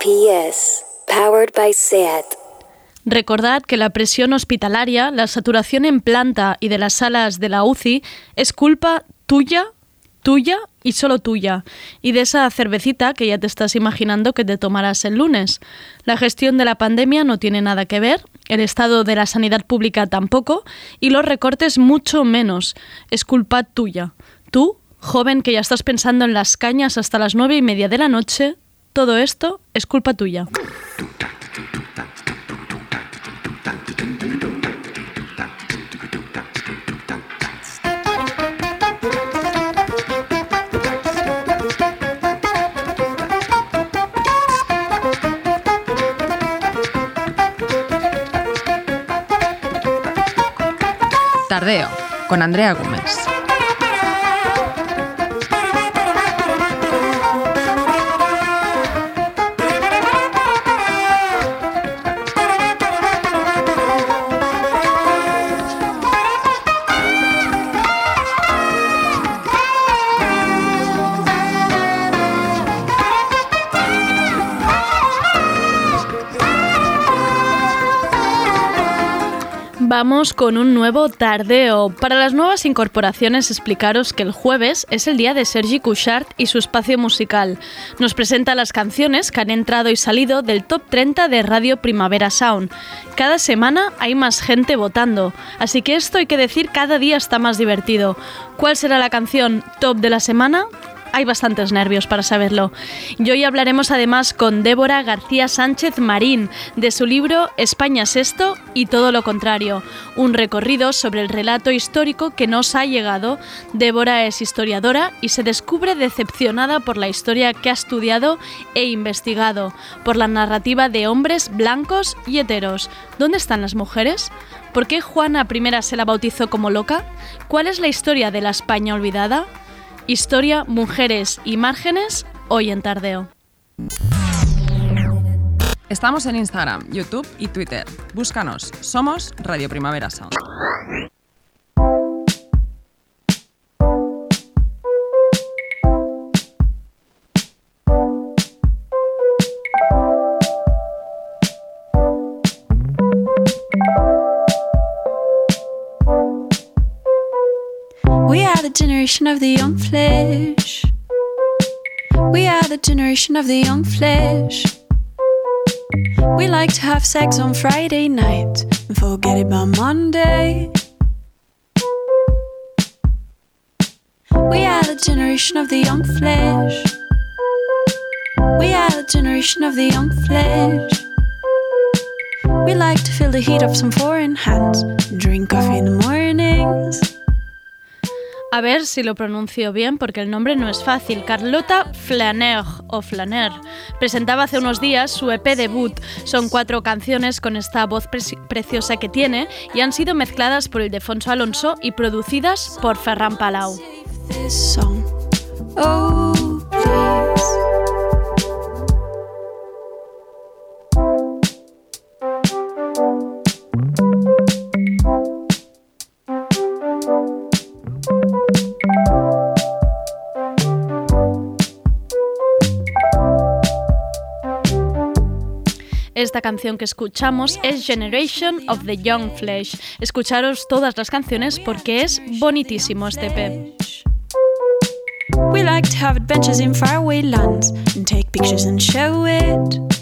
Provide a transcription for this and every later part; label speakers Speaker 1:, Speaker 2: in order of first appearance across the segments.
Speaker 1: PS. Powered by SEAT.
Speaker 2: Recordad que la presión hospitalaria, la saturación en planta y de las salas de la UCI es culpa tuya, tuya y solo tuya, y de esa cervecita que ya te estás imaginando que te tomarás el lunes. La gestión de la pandemia no tiene nada que ver, el estado de la sanidad pública tampoco, y los recortes mucho menos. Es culpa tuya. Tú, joven que ya estás pensando en las cañas hasta las nueve y media de la noche, todo esto es culpa tuya.
Speaker 3: Tardeo, con Andrea Gómez.
Speaker 2: Vamos con un nuevo tardeo. Para las nuevas incorporaciones, explicaros que el jueves es el día de Sergi Couchard y su espacio musical. Nos presenta las canciones que han entrado y salido del top 30 de Radio Primavera Sound. Cada semana hay más gente votando, así que esto hay que decir cada día está más divertido. ¿Cuál será la canción top de la semana? Hay bastantes nervios para saberlo. Y hoy hablaremos además con Débora García Sánchez Marín de su libro España es esto y todo lo contrario, un recorrido sobre el relato histórico que nos ha llegado. Débora es historiadora y se descubre decepcionada por la historia que ha estudiado e investigado, por la narrativa de hombres blancos y heteros. ¿Dónde están las mujeres? ¿Por qué Juana I se la bautizó como loca? ¿Cuál es la historia de la España olvidada? Historia, mujeres y márgenes, hoy en Tardeo.
Speaker 3: Estamos en Instagram, YouTube y Twitter. Búscanos. Somos Radio Primavera Sound.
Speaker 4: Are the generation of the young flesh. We are the generation of the young flesh. We like to have sex on Friday night and forget it by Monday. We are the generation of the young flesh. We are the generation of the young flesh. We like to feel the heat of some foreign hands and drink coffee in the mornings.
Speaker 2: A ver si lo pronuncio bien porque el nombre no es fácil. Carlota Flaner o Flaner presentaba hace unos días su EP debut. Son cuatro canciones con esta voz preciosa que tiene y han sido mezcladas por Ildefonso Alonso y producidas por Ferran Palau. Esta canción que escuchamos es Generation of the Young Flesh. Escucharos todas las canciones porque es bonitísimo este EP.
Speaker 4: We like to have adventures in lands and take pictures and show it.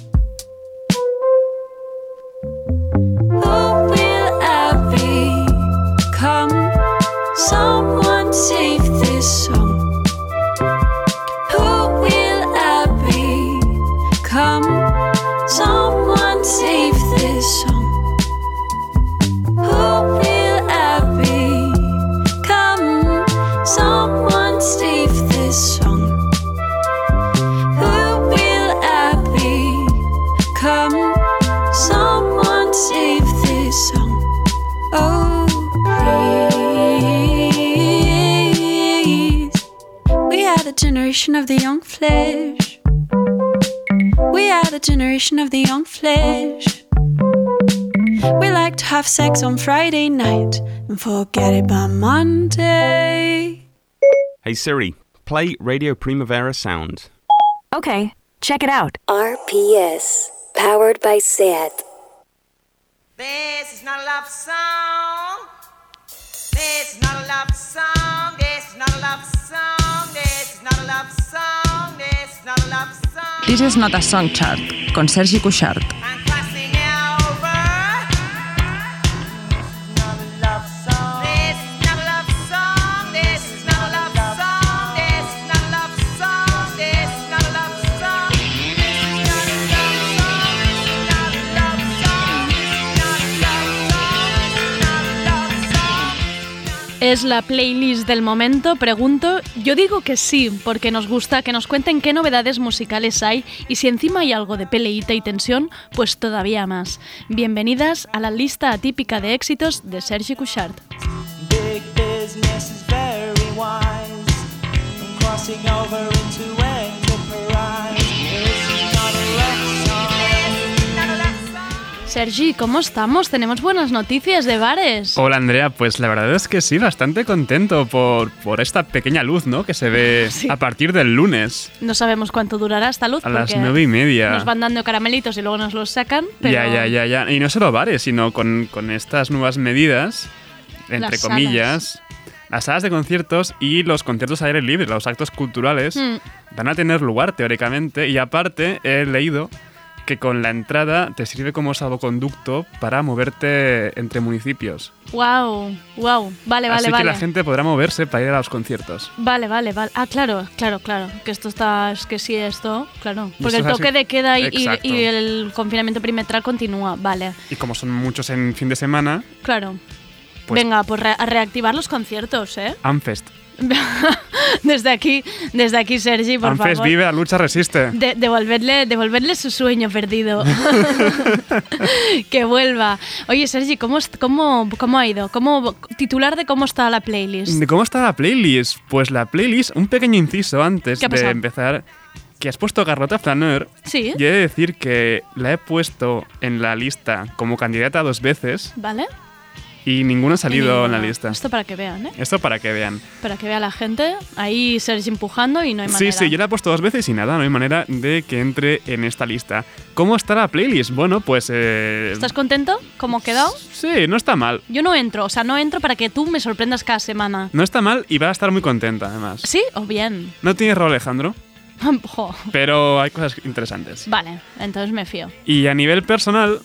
Speaker 4: Generation of the young flesh. We are the generation of the young flesh. We like to have sex on Friday night and forget it by Monday.
Speaker 5: Hey Siri, play Radio Primavera Sound.
Speaker 6: Okay.
Speaker 5: Check it out.
Speaker 1: RPS, powered by SAT.
Speaker 6: This is not a love song. This is not a love song. This is not a love song. This is not a song
Speaker 3: chart, con Sergi Cuixart.
Speaker 2: ¿Es la playlist del momento? Pregunto. Yo digo que sí, porque nos gusta que nos cuenten qué novedades musicales hay y si encima hay algo de peleita y tensión, pues todavía más. Bienvenidas a la lista atípica de éxitos de Sergi Couchard. Sergi, ¿cómo estamos? Tenemos buenas noticias de bares.
Speaker 7: Hola Andrea, pues la verdad es que sí, bastante contento por, por esta pequeña luz, ¿no? Que se ve
Speaker 2: Sí.
Speaker 7: a partir del lunes
Speaker 2: No sabemos cuánto durará esta luz.
Speaker 7: a las nueve y media.
Speaker 2: Nos van dando caramelitos y luego nos los sacan. Pero
Speaker 7: Ya, ya, ya, ya. Y no solo bares, sino con, con estas nuevas medidas, entre
Speaker 2: Las
Speaker 7: comillas, las salas de conciertos y los conciertos al aire libre, los actos culturales,
Speaker 2: Mm.
Speaker 7: van a tener lugar teóricamente. Y aparte, he leído que con la entrada te sirve como salvoconducto para moverte entre municipios.
Speaker 2: Wow, wow. Vale, vale,
Speaker 7: Así
Speaker 2: vale.
Speaker 7: que la gente podrá moverse para ir a los conciertos.
Speaker 2: Vale, vale, vale. Ah, claro, claro, claro. Que esto está, es que sí, esto, claro. Porque el toque
Speaker 7: así.
Speaker 2: de queda y, y-
Speaker 7: Exacto.
Speaker 2: y el confinamiento perimetral continúa. Vale,
Speaker 7: Y como son muchos en fin de semana,
Speaker 2: claro.
Speaker 7: Pues-
Speaker 2: Venga, pues re- a reactivar los conciertos, ¿eh?
Speaker 7: Amfest.
Speaker 2: desde aquí, desde aquí, Sergi, por
Speaker 7: Amfest
Speaker 2: favor.
Speaker 7: vive, la lucha resiste.
Speaker 2: De- devolverle, devolverle su sueño perdido. que vuelva. Oye, Sergi, ¿cómo, cómo, cómo ha ido? ¿Cómo, titular de cómo está la playlist.
Speaker 7: ¿De ¿Cómo está la playlist? Pues la playlist, un pequeño inciso antes
Speaker 2: ¿Qué ha
Speaker 7: de empezar, que has puesto Carlota Flaneur.
Speaker 2: Sí.
Speaker 7: Y he de decir que la he puesto en la lista como candidata dos veces
Speaker 2: ¿Vale?
Speaker 7: Y ninguno ha salido en la lista.
Speaker 2: Esto para que vean, ¿eh?
Speaker 7: Esto para que vean.
Speaker 2: Para que vea la gente. Ahí Sergi empujando y no hay
Speaker 7: Sí,
Speaker 2: manera.
Speaker 7: sí, yo la he puesto dos veces y nada, no hay manera de que entre en esta lista. ¿Cómo está la playlist? Bueno, pues... eh,
Speaker 2: ¿Estás contento? ¿Cómo ha quedado?
Speaker 7: Sí, no está mal.
Speaker 2: Yo no entro, o sea, no entro para que tú me sorprendas cada semana.
Speaker 7: No está mal y va a estar muy contenta además.
Speaker 2: ¿Sí o bien?
Speaker 7: No tiene rol Alejandro, pero hay cosas interesantes.
Speaker 2: Vale, entonces me fío.
Speaker 7: Y a nivel personal,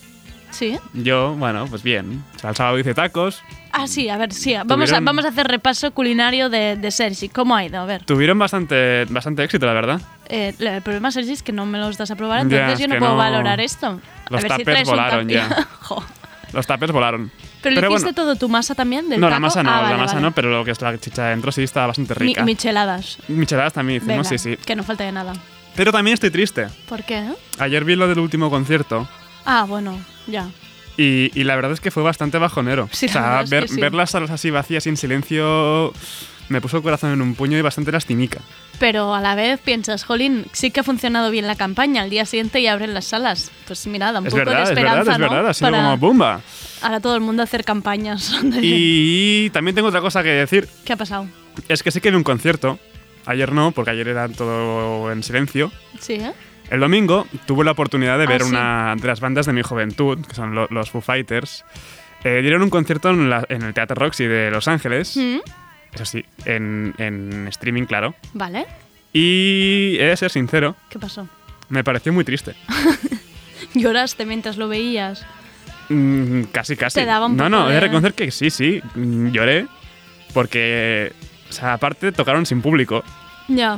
Speaker 2: ¿Sí? yo
Speaker 7: bueno, pues bien. O sea, el sábado hice tacos.
Speaker 2: Ah, sí, a ver, sí. Vamos a, vamos a hacer repaso culinario de, de Sergi. ¿Cómo ha ido? A ver.
Speaker 7: Tuvieron bastante, bastante éxito, la verdad.
Speaker 2: Eh, el problema, Sergi, es que no me los das a probar,
Speaker 7: Ya,
Speaker 2: entonces
Speaker 7: es
Speaker 2: yo no puedo
Speaker 7: no-
Speaker 2: valorar esto.
Speaker 7: los
Speaker 2: a ver si
Speaker 7: volaron ya. Los tapes volaron.
Speaker 2: ¿Pero, le
Speaker 7: Pero
Speaker 2: hiciste
Speaker 7: bueno.
Speaker 2: todo tu masa también del
Speaker 7: No, la
Speaker 2: taco?
Speaker 7: masa no,
Speaker 2: Ah,
Speaker 7: la masa
Speaker 2: vale.
Speaker 7: no, pero lo que es la chicha dentro sí estaba bastante
Speaker 2: Mi-
Speaker 7: rica.
Speaker 2: micheladas.
Speaker 7: Micheladas también hicimos,
Speaker 2: Venga,
Speaker 7: sí, sí.
Speaker 2: Que no falte de nada.
Speaker 7: Pero también estoy triste.
Speaker 2: ¿Por qué?
Speaker 7: Ayer vi lo del último concierto
Speaker 2: Ah, bueno, ya.
Speaker 7: y, y la verdad es que fue bastante bajonero.
Speaker 2: Sí,
Speaker 7: o sea,
Speaker 2: verdad es
Speaker 7: ver,
Speaker 2: sí.
Speaker 7: ver las salas así vacías sin silencio me puso el corazón en un puño y bastante lastimica.
Speaker 2: Pero a la vez piensas, jolín, sí que ha funcionado bien la campaña. Al día siguiente ya abren las salas. Pues mira, da un
Speaker 7: Es
Speaker 2: poco
Speaker 7: verdad,
Speaker 2: de
Speaker 7: es
Speaker 2: esperanza,
Speaker 7: verdad, es
Speaker 2: ¿no?
Speaker 7: verdad. Ha sido
Speaker 2: Para
Speaker 7: como ¡bumba!
Speaker 2: ahora todo el mundo hacer campañas. de-
Speaker 7: Y también tengo otra cosa que decir.
Speaker 2: ¿Qué ha pasado?
Speaker 7: Es que sí que vi un concierto. Ayer no, porque ayer era todo en silencio.
Speaker 2: Sí, ¿eh?
Speaker 7: El domingo tuve la oportunidad de
Speaker 2: Ah,
Speaker 7: ver
Speaker 2: sí.
Speaker 7: una de las bandas de mi juventud, que son lo- los Foo Fighters. Eh, dieron un concierto en, la- en el Teatro Roxy de Los Ángeles.
Speaker 2: Mm,
Speaker 7: Eso sí, en, en streaming, claro.
Speaker 2: Vale.
Speaker 7: Y he de ser sincero,
Speaker 2: ¿Qué pasó?
Speaker 7: me pareció muy triste.
Speaker 2: ¿Lloraste mientras lo veías?
Speaker 7: Mm, casi, casi.
Speaker 2: Te daba un
Speaker 7: no,
Speaker 2: poco
Speaker 7: no, he
Speaker 2: de-
Speaker 7: de reconocer que sí, sí, lloré. Porque, o sea, aparte tocaron sin público.
Speaker 2: Ya.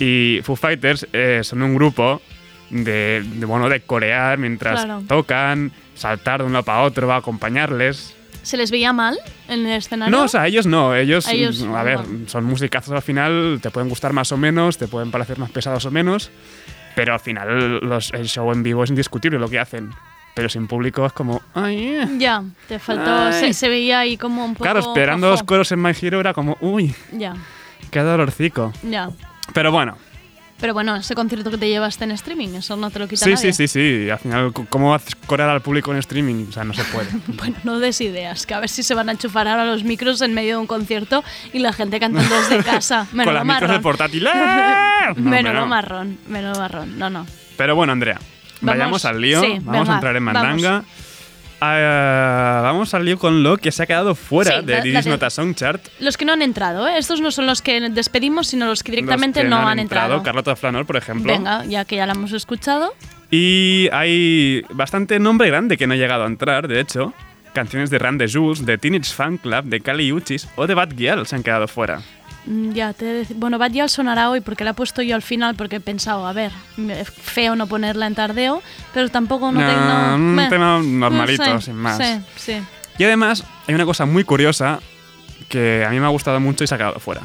Speaker 7: Y Foo Fighters eh, son un grupo de, de, bueno, de corear mientras
Speaker 2: Claro.
Speaker 7: tocan, saltar de un lado para otro, va a acompañarles.
Speaker 2: ¿Se les veía mal en el escenario?
Speaker 7: No, o sea, ellos no, ellos,
Speaker 2: A ellos,
Speaker 7: a ver,
Speaker 2: bueno.
Speaker 7: son musicazos al final, te pueden gustar más o menos, te pueden parecer más pesados o menos, pero al final los- el show en vivo es indiscutible lo que hacen. Pero sin público es como, ay, eh".
Speaker 2: Ya, te faltó. Se, se veía ahí como un poco.
Speaker 7: Claro, esperando
Speaker 2: cojo.
Speaker 7: los coros en My Hero era como, uy,
Speaker 2: Ya,
Speaker 7: qué dolorcico.
Speaker 2: ya.
Speaker 7: Pero bueno,
Speaker 2: Pero bueno, ese concierto que te llevaste en streaming, eso no te lo quita
Speaker 7: Sí,
Speaker 2: nadie.
Speaker 7: sí, sí, sí. Al final, ¿cómo haces corear al público en streaming? O sea, no se puede.
Speaker 2: Bueno, no des ideas, que a ver si se van a enchufar ahora los micros en medio de un concierto y la gente cantando desde casa.
Speaker 7: Con
Speaker 2: Menudo
Speaker 7: las micros
Speaker 2: marrón.
Speaker 7: del portátil. ¡Ah! No, pero-
Speaker 2: marrón, menudo marrón. No, no.
Speaker 7: Pero bueno, Andrea,
Speaker 2: Vamos-
Speaker 7: vayamos al lío.
Speaker 2: sí,
Speaker 7: vamos
Speaker 2: venga,
Speaker 7: a entrar en
Speaker 2: vamos.
Speaker 7: Ah, vamos al lío con lo que se ha quedado fuera
Speaker 2: Sí,
Speaker 7: de
Speaker 2: da-
Speaker 7: Didis
Speaker 2: dale.
Speaker 7: Nota Song Chart.
Speaker 2: Los que no han entrado, ¿eh? Estos no son los que despedimos, sino los que directamente
Speaker 7: Los que
Speaker 2: no, han entrado.
Speaker 7: Carlota Flanor, por ejemplo.
Speaker 2: Venga, ya que ya la hemos escuchado.
Speaker 7: Y hay bastante nombre grande que no ha llegado a entrar, de hecho. Canciones de the Jules, de Teenage Fan Club, de Kali Uchis o de Bad Gyal se han quedado fuera.
Speaker 2: Mm, Ya te Bueno, Bad Gyal sonará hoy porque la he puesto yo al final porque he pensado, a ver, feo no ponerla en tardeo, pero tampoco no
Speaker 7: No,
Speaker 2: tengo.
Speaker 7: un
Speaker 2: meh.
Speaker 7: tema normalito,
Speaker 2: No sé,
Speaker 7: sin más.
Speaker 2: Sí, sí.
Speaker 7: Y además, hay una cosa muy curiosa que a mí me ha gustado mucho y se ha quedado fuera.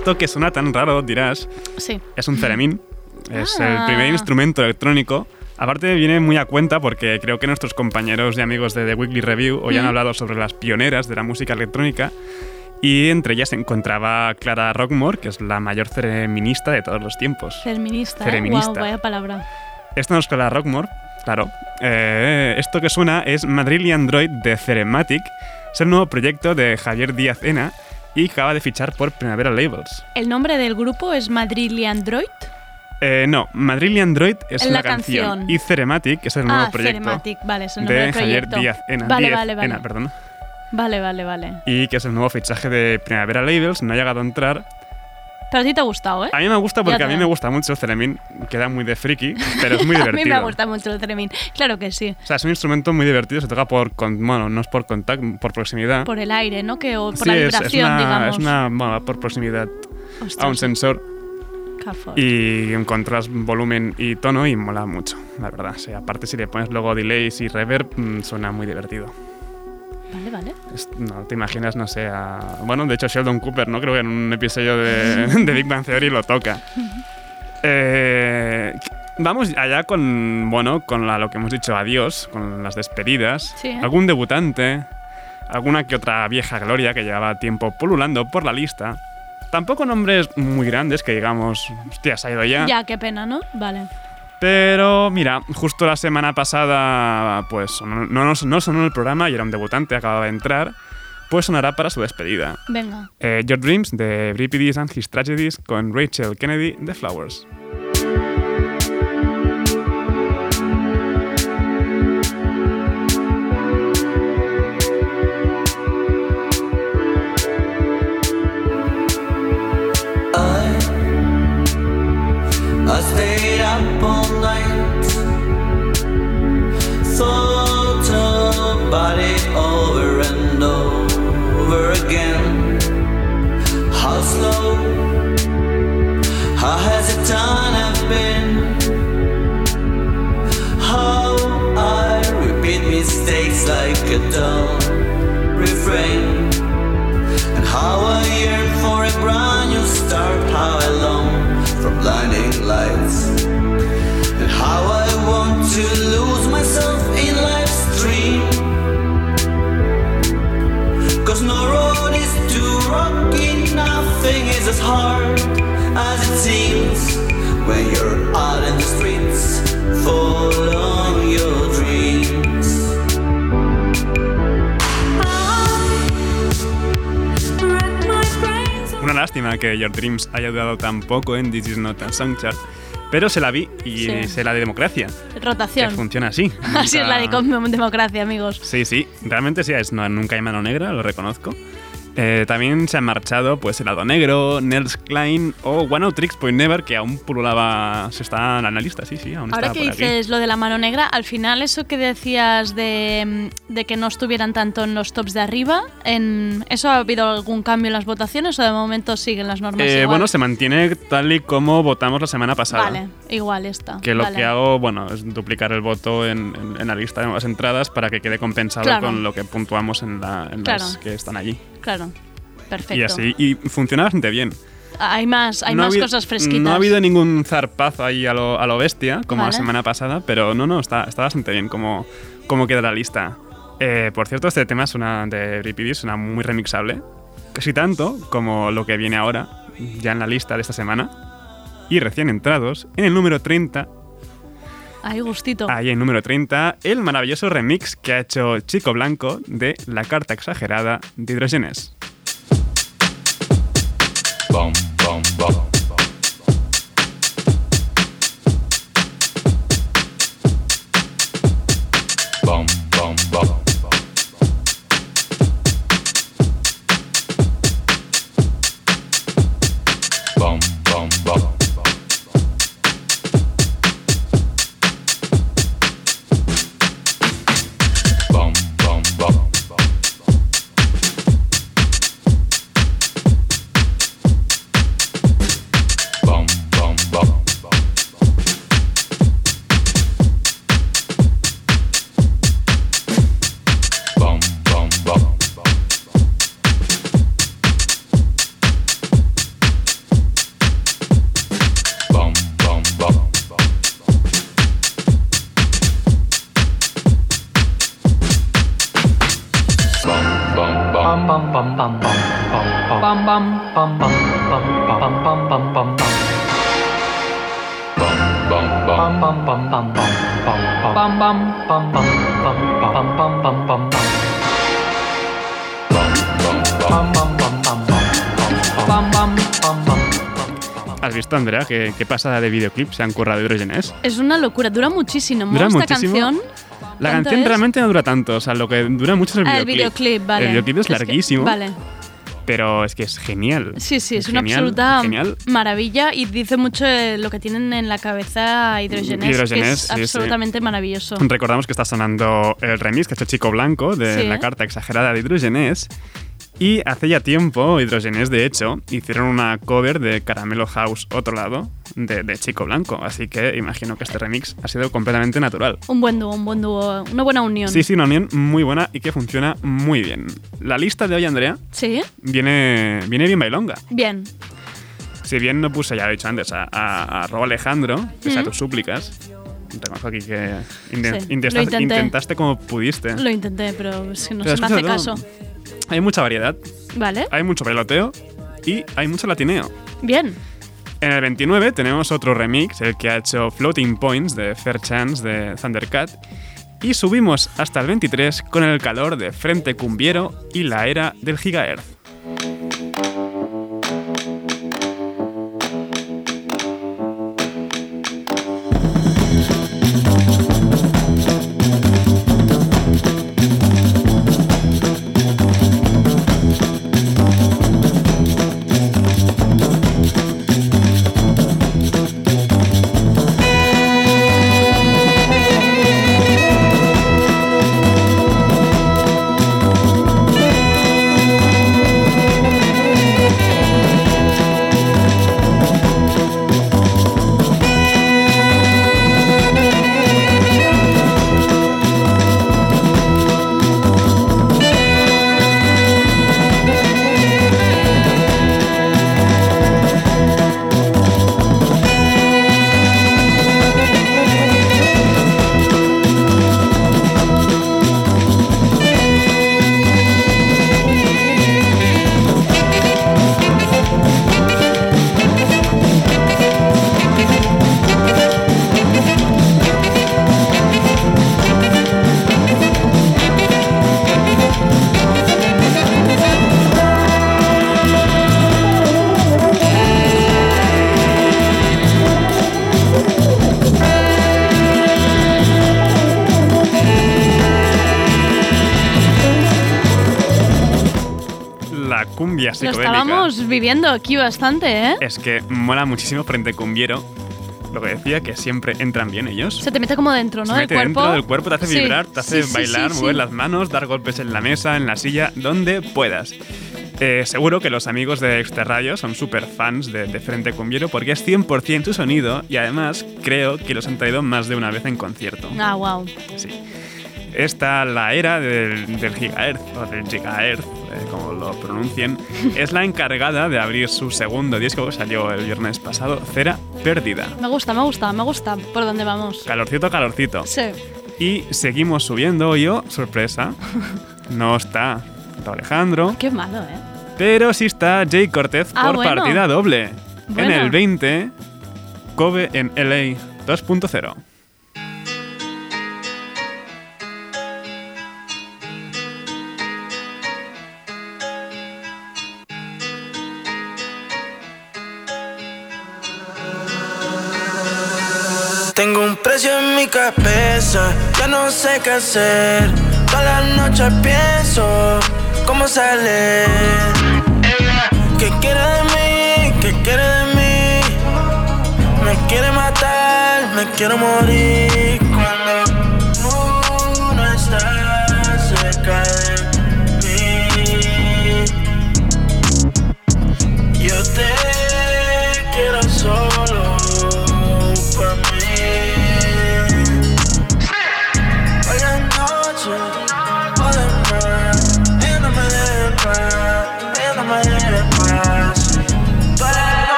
Speaker 7: Esto que suena tan raro? Dirás.
Speaker 2: Sí.
Speaker 7: Es un ceremín. Es
Speaker 2: Ah.
Speaker 7: el primer instrumento electrónico. Aparte viene muy a cuenta porque creo que nuestros compañeros y amigos de The Weekly Review hoy han hablado sobre las pioneras de la música electrónica y entre ellas se encontraba Clara Rockmore, que es la mayor cereminista de todos los tiempos.
Speaker 2: Feminista,
Speaker 7: Feminista.
Speaker 2: ¿eh? Wow, vaya palabra.
Speaker 7: Esto no es Clara Rockmore, claro. Eh, esto que suena es Madrid Android de Cerematic. Es el nuevo proyecto de Javier Díaz Ena y acaba de fichar por Primavera Labels.
Speaker 2: ¿El nombre del grupo es Madrid Android?
Speaker 7: Eh, no, Madrid Android es
Speaker 2: La
Speaker 7: la, canción.
Speaker 2: canción.
Speaker 7: y Cerematic es el nuevo
Speaker 2: ah,
Speaker 7: proyecto
Speaker 2: Cerematic, vale, es el nombre
Speaker 7: de
Speaker 2: del
Speaker 7: Javier. Díaz Ena.
Speaker 2: Vale, vale, vale.
Speaker 7: Ena, perdón.
Speaker 2: Vale, vale, vale.
Speaker 7: Y que es el nuevo fichaje de Primavera Labels, no ha llegado a entrar.
Speaker 2: Pero a ti te ha gustado, ¿eh?
Speaker 7: A mí me gusta porque a mí me gusta mucho el Ceremín, queda muy de friki, pero es muy
Speaker 2: a
Speaker 7: divertido.
Speaker 2: mí me gusta mucho el Ceremín. Claro que sí.
Speaker 7: O sea, es un instrumento muy divertido, se toca por, con- bueno, no es por contacto, por proximidad.
Speaker 2: Por el aire, ¿no? Que, o por
Speaker 7: Sí,
Speaker 2: la
Speaker 7: es-
Speaker 2: vibración,
Speaker 7: es, una,
Speaker 2: digamos.
Speaker 7: es una, bueno, por proximidad a un sensor y controlas volumen y tono y mola mucho, la verdad. O sea, aparte si le pones luego delays y reverb, mm, suena muy divertido.
Speaker 2: Vale, vale.
Speaker 7: No te imaginas, no sé, a- bueno, de hecho Sheldon Cooper, ¿no? Creo que en un episodio de, de Big Bang Theory lo toca. Eh, vamos allá con, bueno, con la- lo que hemos dicho adiós, con las despedidas.
Speaker 2: Sí, ¿eh?
Speaker 7: Algún debutante, alguna que otra vieja gloria que llevaba tiempo pululando por la lista. Tampoco nombres muy grandes que digamos, hostia, se ha ido ya.
Speaker 2: Ya, qué pena, ¿no? Vale.
Speaker 7: Pero mira, justo la semana pasada, pues no, no, no sonó el programa y era un debutante, acababa de entrar, pues sonará para su despedida.
Speaker 2: Venga.
Speaker 7: Eh, Your Dreams de Bripides and His Tragedies con Rachel Kennedy de Flowers.
Speaker 5: It's like a dull refrain. And how I yearn for a brand new start, how I long for blinding lights. And how I want to
Speaker 8: lose myself in life's dream. Cause no road is too rocky, nothing is
Speaker 5: as hard as it seems when you're out in the streets full of
Speaker 7: Una lástima que Your Dreams haya durado tan poco en This Is Not a Song Chart, pero se la vi y
Speaker 2: Sí.
Speaker 7: sé la de democracia, que
Speaker 2: Rotación.
Speaker 7: funciona así.
Speaker 2: Así es la de democracia, amigos.
Speaker 7: Sí, sí, realmente sí, es, no, nunca hay mano negra, lo reconozco. Eh, también se han marchado pues Helado Negro, Nels Klein o One Out Tricks Point Never, que aún pululaba, se está en la lista, sí, sí, aún
Speaker 2: Ahora
Speaker 7: está
Speaker 2: que
Speaker 7: por aquí.
Speaker 2: dices lo de la mano negra, al final eso que decías de, mm, de que no estuvieran tanto en los tops de arriba, en ¿eso ha habido algún cambio en las votaciones o de momento siguen las normas
Speaker 7: Eh,
Speaker 2: igual?
Speaker 7: bueno, se mantiene tal y como votamos la semana pasada.
Speaker 2: Vale, igual está.
Speaker 7: Que lo
Speaker 2: vale.
Speaker 7: que hago, bueno, es duplicar el voto en, en- en la lista de nuevas entradas para que quede compensado
Speaker 2: Claro.
Speaker 7: con lo que puntuamos en, la- en
Speaker 2: Claro.
Speaker 7: las que están allí.
Speaker 2: Claro, perfecto.
Speaker 7: Y así, y funciona bastante bien.
Speaker 2: Hay más, hay
Speaker 7: No
Speaker 2: más cosas fresquitas.
Speaker 7: No ha habido ningún zarpazo ahí a lo, a lo bestia, como
Speaker 2: Vale.
Speaker 7: la semana pasada, pero no, no, está, está bastante bien como, como queda la lista. Eh, por cierto, este tema suena de Ripidi, suena muy remixable. Casi tanto como lo que viene ahora, ya en la lista de esta semana. Y recién entrados, en el número 30,
Speaker 2: Hay gustito.
Speaker 7: ahí en número 30, el maravilloso remix que ha hecho Chico Blanco de La Carta Exagerada de Hidrogenes. ¿Has visto, Andrea, qué, qué pasada de videoclip se han currado Hidrogenes?
Speaker 2: Es una locura, dura muchísimo
Speaker 7: Dura
Speaker 2: esta
Speaker 7: muchísimo.
Speaker 2: canción.
Speaker 7: La
Speaker 2: ¿Cuánto
Speaker 7: canción
Speaker 2: es?
Speaker 7: realmente no dura tanto, o sea, lo que dura mucho es el
Speaker 2: Ah, el
Speaker 7: videoclip.
Speaker 2: videoclip, vale.
Speaker 7: El videoclip es
Speaker 2: que-
Speaker 7: larguísimo,
Speaker 2: vale.
Speaker 7: pero es que es genial.
Speaker 2: Sí, sí, es, una absoluta
Speaker 7: Genial.
Speaker 2: maravilla y dice mucho lo que tienen en la cabeza Hidrogenes, que
Speaker 7: Hidrogenes,
Speaker 2: es
Speaker 7: sí, sí.
Speaker 2: absolutamente maravilloso.
Speaker 7: Recordamos que está sonando el remix que ha hecho Chico Blanco de
Speaker 2: Sí.
Speaker 7: la carta exagerada de Hidrogenes. Y hace ya tiempo, Hidrogenes, de hecho, hicieron una cover de Caramelo House Otro Lado de, de Chico Blanco. Así que imagino que este remix ha sido completamente natural.
Speaker 2: Un buen dúo, un buen dúo, una buena unión.
Speaker 7: Sí, sí, una unión muy buena y que funciona muy bien. La lista de hoy, Andrea,
Speaker 2: Sí,
Speaker 7: viene, viene bien bailonga.
Speaker 2: bien.
Speaker 7: Si bien no puse, ya lo he dicho antes, a, a, a Rob Alejandro, pese a tus súplicas, reconozco aquí que
Speaker 2: Sí,
Speaker 7: intentaste, como pudiste.
Speaker 2: Lo intenté, pero es que no
Speaker 7: Pero
Speaker 2: se me hace caso.
Speaker 7: Hay mucha variedad,
Speaker 2: ¿Vale?
Speaker 7: hay mucho peloteo y hay mucho latineo.
Speaker 2: Bien.
Speaker 7: En el 29 tenemos otro remix, el que ha hecho Floating Points de Fair Chance de Thundercat. Y subimos hasta el 23 con el calor de Frente Cumbiero y la era del Gigahertz.
Speaker 2: Viviendo aquí bastante, ¿eh?
Speaker 7: Es que mola muchísimo frente cumbiero. Lo que decía, que siempre entran bien ellos.
Speaker 2: Se te mete como dentro, ¿no?
Speaker 7: Se mete
Speaker 2: cuerpo.
Speaker 7: dentro del cuerpo, te hace
Speaker 2: Sí,
Speaker 7: vibrar, te hace
Speaker 2: sí, sí,
Speaker 7: bailar, mover las manos, dar golpes en la mesa, en la silla, donde puedas. Eh, seguro que los amigos de Extra Radio son súper fans de, de Frente Cumbiero porque es 100% su sonido y además creo que los han traído más de una vez en concierto.
Speaker 2: Ah, wow.
Speaker 7: Sí. Esta, la era del, del gigahertz, o del gigahertz, eh, como lo pronuncien, es la encargada de abrir su segundo disco que salió el viernes pasado, Cera Perdida.
Speaker 2: Me gusta, me gusta, me gusta por dónde vamos.
Speaker 7: Calorcito, calorcito.
Speaker 2: Sí.
Speaker 7: Y seguimos subiendo. Yo, sorpresa, no está Alejandro,
Speaker 2: Qué malo, ¿eh?
Speaker 7: pero sí está Jay Cortez
Speaker 2: Ah,
Speaker 7: por
Speaker 2: bueno.
Speaker 7: partida doble.
Speaker 2: Bueno.
Speaker 7: En el 20, Kobe en LA 2.0.
Speaker 8: Un precio en mi cabeza, ya no sé qué hacer. Todas las noches pienso cómo sale. ¿Qué quiere de mí? ¿Qué quiere de mí? Me quiere matar, me quiero morir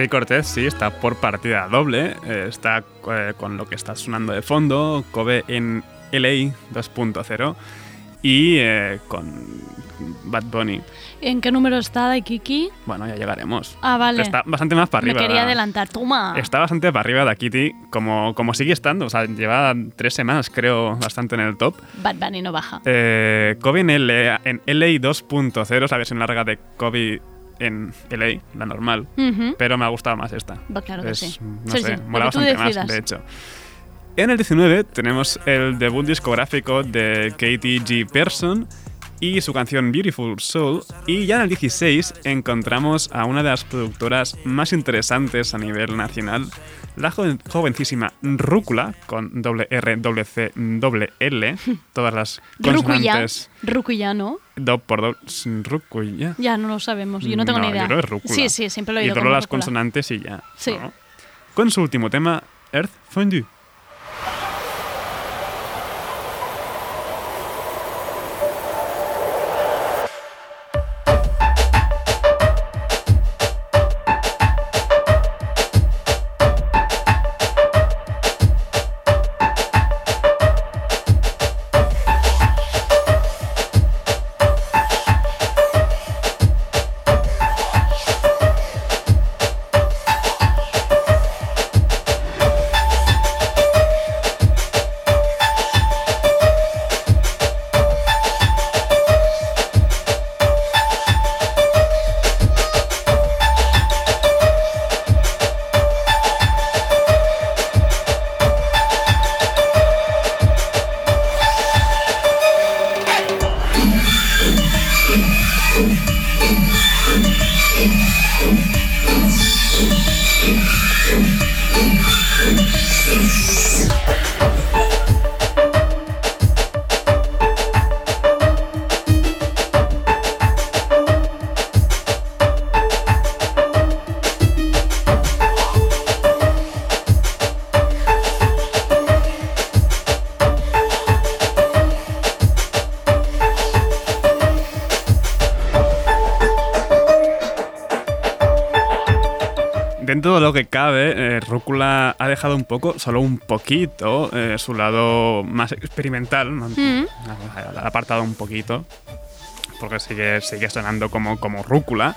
Speaker 7: Jay Cortez sí está por partida doble, eh, está eh, con lo que está sonando de fondo, Kobe en LA 2.0 y eh, con Bad Bunny.
Speaker 2: ¿En qué número está de Kiki?
Speaker 7: Bueno, ya llegaremos.
Speaker 2: Ah, vale.
Speaker 7: Está bastante más para
Speaker 2: Me
Speaker 7: arriba.
Speaker 2: quería
Speaker 7: la-
Speaker 2: adelantar. Toma.
Speaker 7: Está bastante para arriba de Kitty, como, como sigue estando. O sea, lleva tres semanas, creo, bastante en el top.
Speaker 2: Bad Bunny no baja.
Speaker 7: Eh, Kobe en LA, en LA 2.0, es la versión larga de Kobe en LA, la normal. Pero me ha gustado más esta.
Speaker 2: Va, claro que
Speaker 7: Es,
Speaker 2: sí.
Speaker 7: No
Speaker 2: Sí,
Speaker 7: sé,
Speaker 2: sí,
Speaker 7: mola
Speaker 2: que
Speaker 7: bastante más, de hecho. En el 19 tenemos el debut discográfico de Katie G. Person y su canción Beautiful Soul. Y ya en el 16 encontramos a una de las productoras más interesantes a nivel nacional, la joven- jovencísima Rúcula, con doble R, doble C, doble L, todas las consonantes
Speaker 2: Rucuya, ¿no?
Speaker 7: Do por do, Rúcula.
Speaker 2: Ya no lo sabemos. Yo no tengo ni idea.
Speaker 7: Yo creo que es rúcula.
Speaker 2: Sí, sí, siempre lo he
Speaker 7: Y
Speaker 2: oído
Speaker 7: solo
Speaker 2: como
Speaker 7: las
Speaker 2: rúcula.
Speaker 7: consonantes y ya.
Speaker 2: Sí.
Speaker 7: ¿no? Con su último tema, Earth Fondue. Dejado un poco, solo un poquito, eh, su lado más experimental.
Speaker 2: Mm.
Speaker 7: Ha ha apartado un poquito, porque sigue, sigue sonando como, como Rúcula.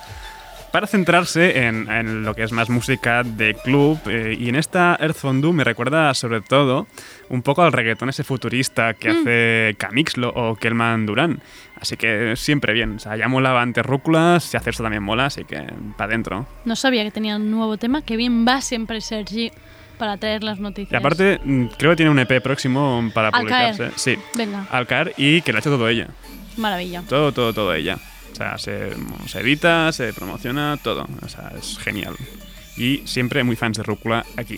Speaker 7: para centrarse en, en lo que es más música de club. eh, y en esta Earth Fondue me recuerda sobre todo un poco al reggaetón ese futurista que hace Camixlo o Kelman Durán. Así que siempre bien. O sea, ya molaba antes Rúcula, si hace esto también mola, así que para adentro.
Speaker 2: No sabía que tenía un nuevo tema. Que bien va siempre Sergi para traer las noticias.
Speaker 7: Y aparte, mm, creo que tiene un EP próximo para
Speaker 2: Al caer.
Speaker 7: publicarse. Sí,
Speaker 2: Venga,
Speaker 7: al caer y que lo ha hecho todo ella.
Speaker 2: maravilla.
Speaker 7: Todo, todo, todo ella. O sea, se, se edita, se promociona, todo. O sea, es genial. Y siempre muy fans de Rúcula aquí.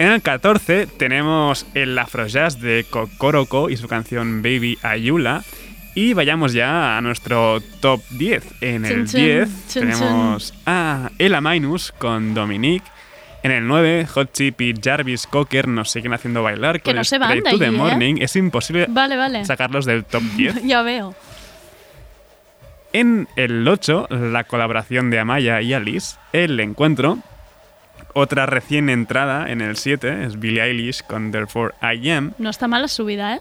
Speaker 7: En el 14 tenemos el Afrojazz de Kokoroko y su canción Baby Ayula. Y vayamos ya a nuestro top 10. En el
Speaker 2: Chun, chun,
Speaker 7: 10
Speaker 2: chun,
Speaker 7: tenemos a Ella Minus con Dominique. En el 9, Hot Chip y Jarvis Cocker nos siguen haciendo bailar
Speaker 2: Que
Speaker 7: con
Speaker 2: no se van de
Speaker 7: to the
Speaker 2: allí, ¿eh?
Speaker 7: Morning. Es imposible
Speaker 2: Vale, vale.
Speaker 7: sacarlos del top 10.
Speaker 2: ya veo.
Speaker 7: En el 8, la colaboración de Amaya y Alice, El Encuentro. Otra recién entrada en el 7 es Billie Eilish con Therefore I Am,
Speaker 2: No está mal la subida, ¿eh?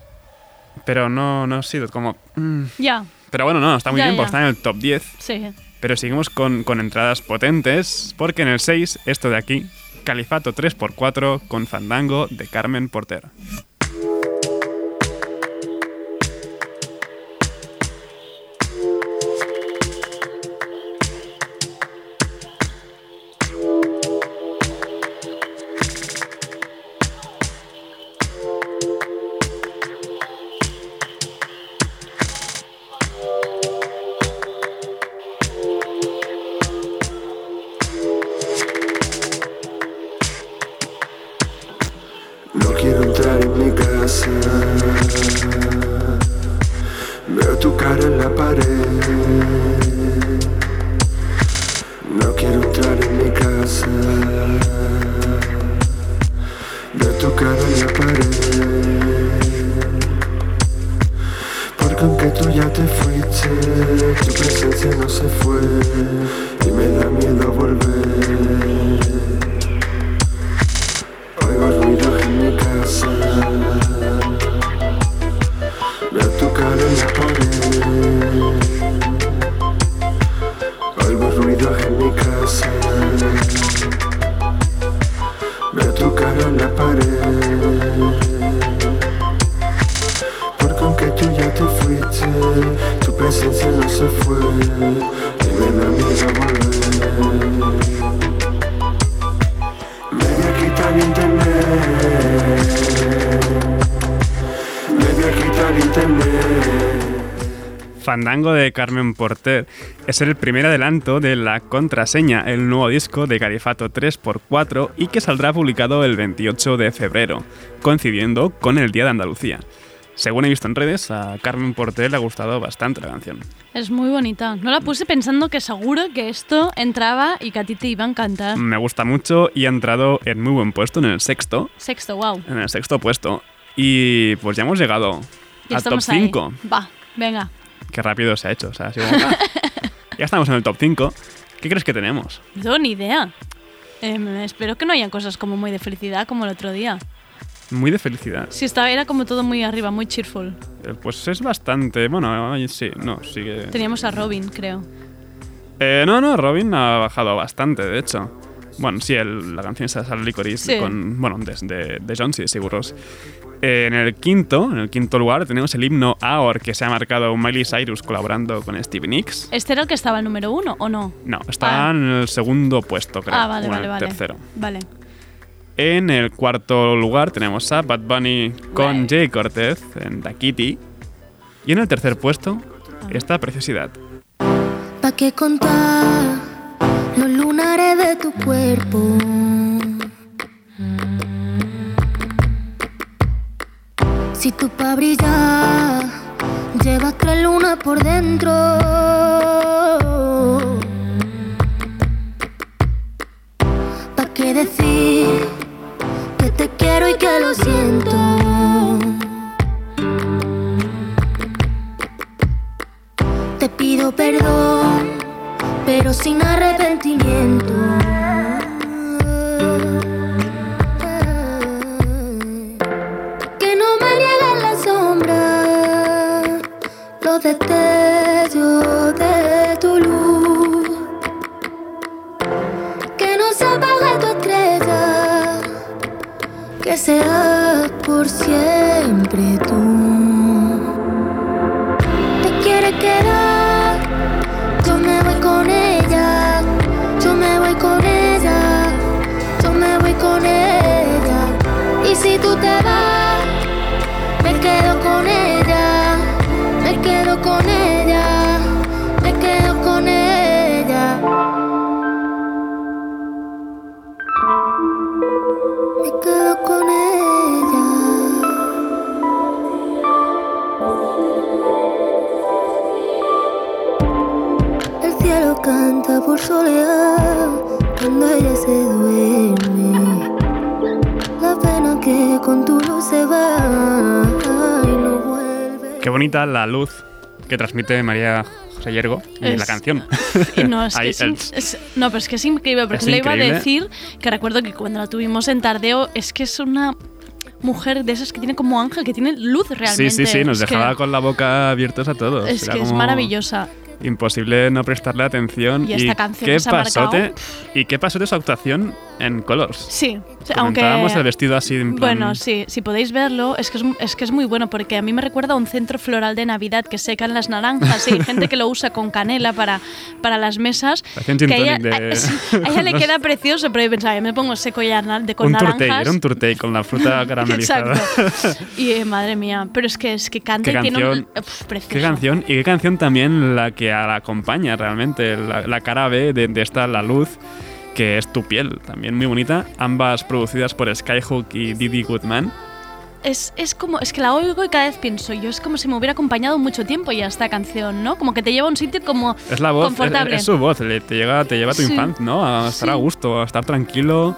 Speaker 7: pero no, no ha sido como... mm.
Speaker 2: Ya,
Speaker 7: Pero bueno, no, está muy bien
Speaker 2: ya.
Speaker 7: porque está en el top 10.
Speaker 2: sí.
Speaker 7: Pero seguimos con, con entradas potentes, porque en el 6, esto de aquí, Califato 3x4 con Fandango de Carmen Porter. Fandango de Carmen Porter es el primer adelanto de La Contraseña, el nuevo disco de Califato 3x4 y que saldrá publicado el 28 de febrero, coincidiendo con el Día de Andalucía. Según he visto en redes, a Carmen Porter le ha gustado bastante la canción.
Speaker 2: Es muy bonita. No la puse pensando que seguro que esto entraba y que a ti te iba a encantar.
Speaker 7: Me gusta mucho y ha entrado en muy buen puesto en el sexto,
Speaker 2: Sexto, wow.
Speaker 7: en el sexto puesto. Y pues ya hemos llegado
Speaker 2: Ya
Speaker 7: al top
Speaker 2: estamos ahí.
Speaker 7: 5.
Speaker 2: Va, venga.
Speaker 7: Qué rápido se ha hecho. O sea, sido como, ah. ya estamos en el top 5. ¿Qué crees que tenemos?
Speaker 2: No ni idea. Em, espero que no hayan cosas como muy de felicidad como el otro día.
Speaker 7: Muy de felicidad.
Speaker 2: Sí, estaba, era como todo muy arriba, muy cheerful.
Speaker 7: Eh, Pues es bastante. Bueno, eh, sí, no, sigue.
Speaker 2: Teníamos a Robin, creo.
Speaker 7: Eh, no, no, Robin ha bajado bastante, de hecho. Bueno, sí, el- la canción esa es Licorice
Speaker 2: Sí.
Speaker 7: con. Bueno, de, de, de y de Seguros. Eh, en el quinto, en el quinto lugar, tenemos el himno Aor que se ha marcado Miley Cyrus colaborando con Stevie Nicks.
Speaker 2: ¿Este era el que estaba el número uno o no?
Speaker 7: No, está
Speaker 2: Ah.
Speaker 7: en el segundo puesto, creo.
Speaker 2: ah, vale,
Speaker 7: o en
Speaker 2: vale,
Speaker 7: el
Speaker 2: vale.
Speaker 7: tercero.
Speaker 2: Vale.
Speaker 7: En el cuarto lugar tenemos a Bad Bunny con Jay Cortez en The Kitty. Y en el tercer puesto, esta preciosidad.
Speaker 9: ¿Pa' qué contar los lunares de tu cuerpo? Si tú pa' brillar llevas tres lunas por dentro. ¿Pa' qué decir que te quiero y que lo siento? Te pido perdón, pero sin arrepentimiento. de destello de tu luz. Que no se apague tu estrella, que seas por siempre tú. Te quieres quedar, yo me voy con ella, yo me voy con ella, yo me voy con ella. Y si tú te vas, Cielo canta por soledad cuando ella se duerme. La pena que con tu luz se va y no vuelve.
Speaker 7: Qué bonita la luz que transmite María José Yergo en
Speaker 2: Es-
Speaker 7: la canción.
Speaker 2: Y no, es que es, es- no, pero es que es increíble, porque
Speaker 7: Es
Speaker 2: le iba a decir que recuerdo que cuando la tuvimos en Tardeo, es que es una mujer de esas que tiene como ángel, que tiene luz realmente.
Speaker 7: Sí, sí, sí, nos
Speaker 2: Es que-
Speaker 7: dejaba con la boca abiertos a todos.
Speaker 2: Es
Speaker 7: Era
Speaker 2: que es
Speaker 7: como
Speaker 2: maravillosa.
Speaker 7: Imposible no prestarle atención.
Speaker 2: Y esta canción
Speaker 7: qué pasote. ¿Y qué pasote su actuación en Colors?
Speaker 2: Sí, aunque...
Speaker 7: El vestido así en plan...
Speaker 2: Bueno, sí, si podéis verlo, es que es, es que es muy bueno porque a mí me recuerda a un centro floral de Navidad que secan las naranjas y hay gente que lo usa con canela para, para las mesas. Que a ella,
Speaker 7: de-
Speaker 2: a ella le queda precioso, pero yo pensaba, yo me pongo seco ya na- de con
Speaker 7: un
Speaker 2: naranjas.
Speaker 7: turtei, era un turtei con la fruta caramelizada.
Speaker 2: Exacto. Y eh, madre mía, pero es que es que canta y tiene un
Speaker 7: canción.
Speaker 2: uf, precioso.
Speaker 7: Qué canción, y qué canción también la que la acompaña realmente, la, la cara B de, de esta La Luz, que es Tu piel, también muy bonita, ambas producidas por Skyhook y Didi Goodman.
Speaker 2: Es, es como, es que la oigo y cada vez pienso, yo es como si me hubiera acompañado mucho tiempo ya esta canción, ¿no? Como que te lleva a un sitio como
Speaker 7: Es la voz, es,
Speaker 2: confortable.
Speaker 7: es su voz, le- te, llega, te lleva a tu
Speaker 2: Sí.
Speaker 7: infancia, ¿no? A estar
Speaker 2: Sí.
Speaker 7: a gusto, a estar tranquilo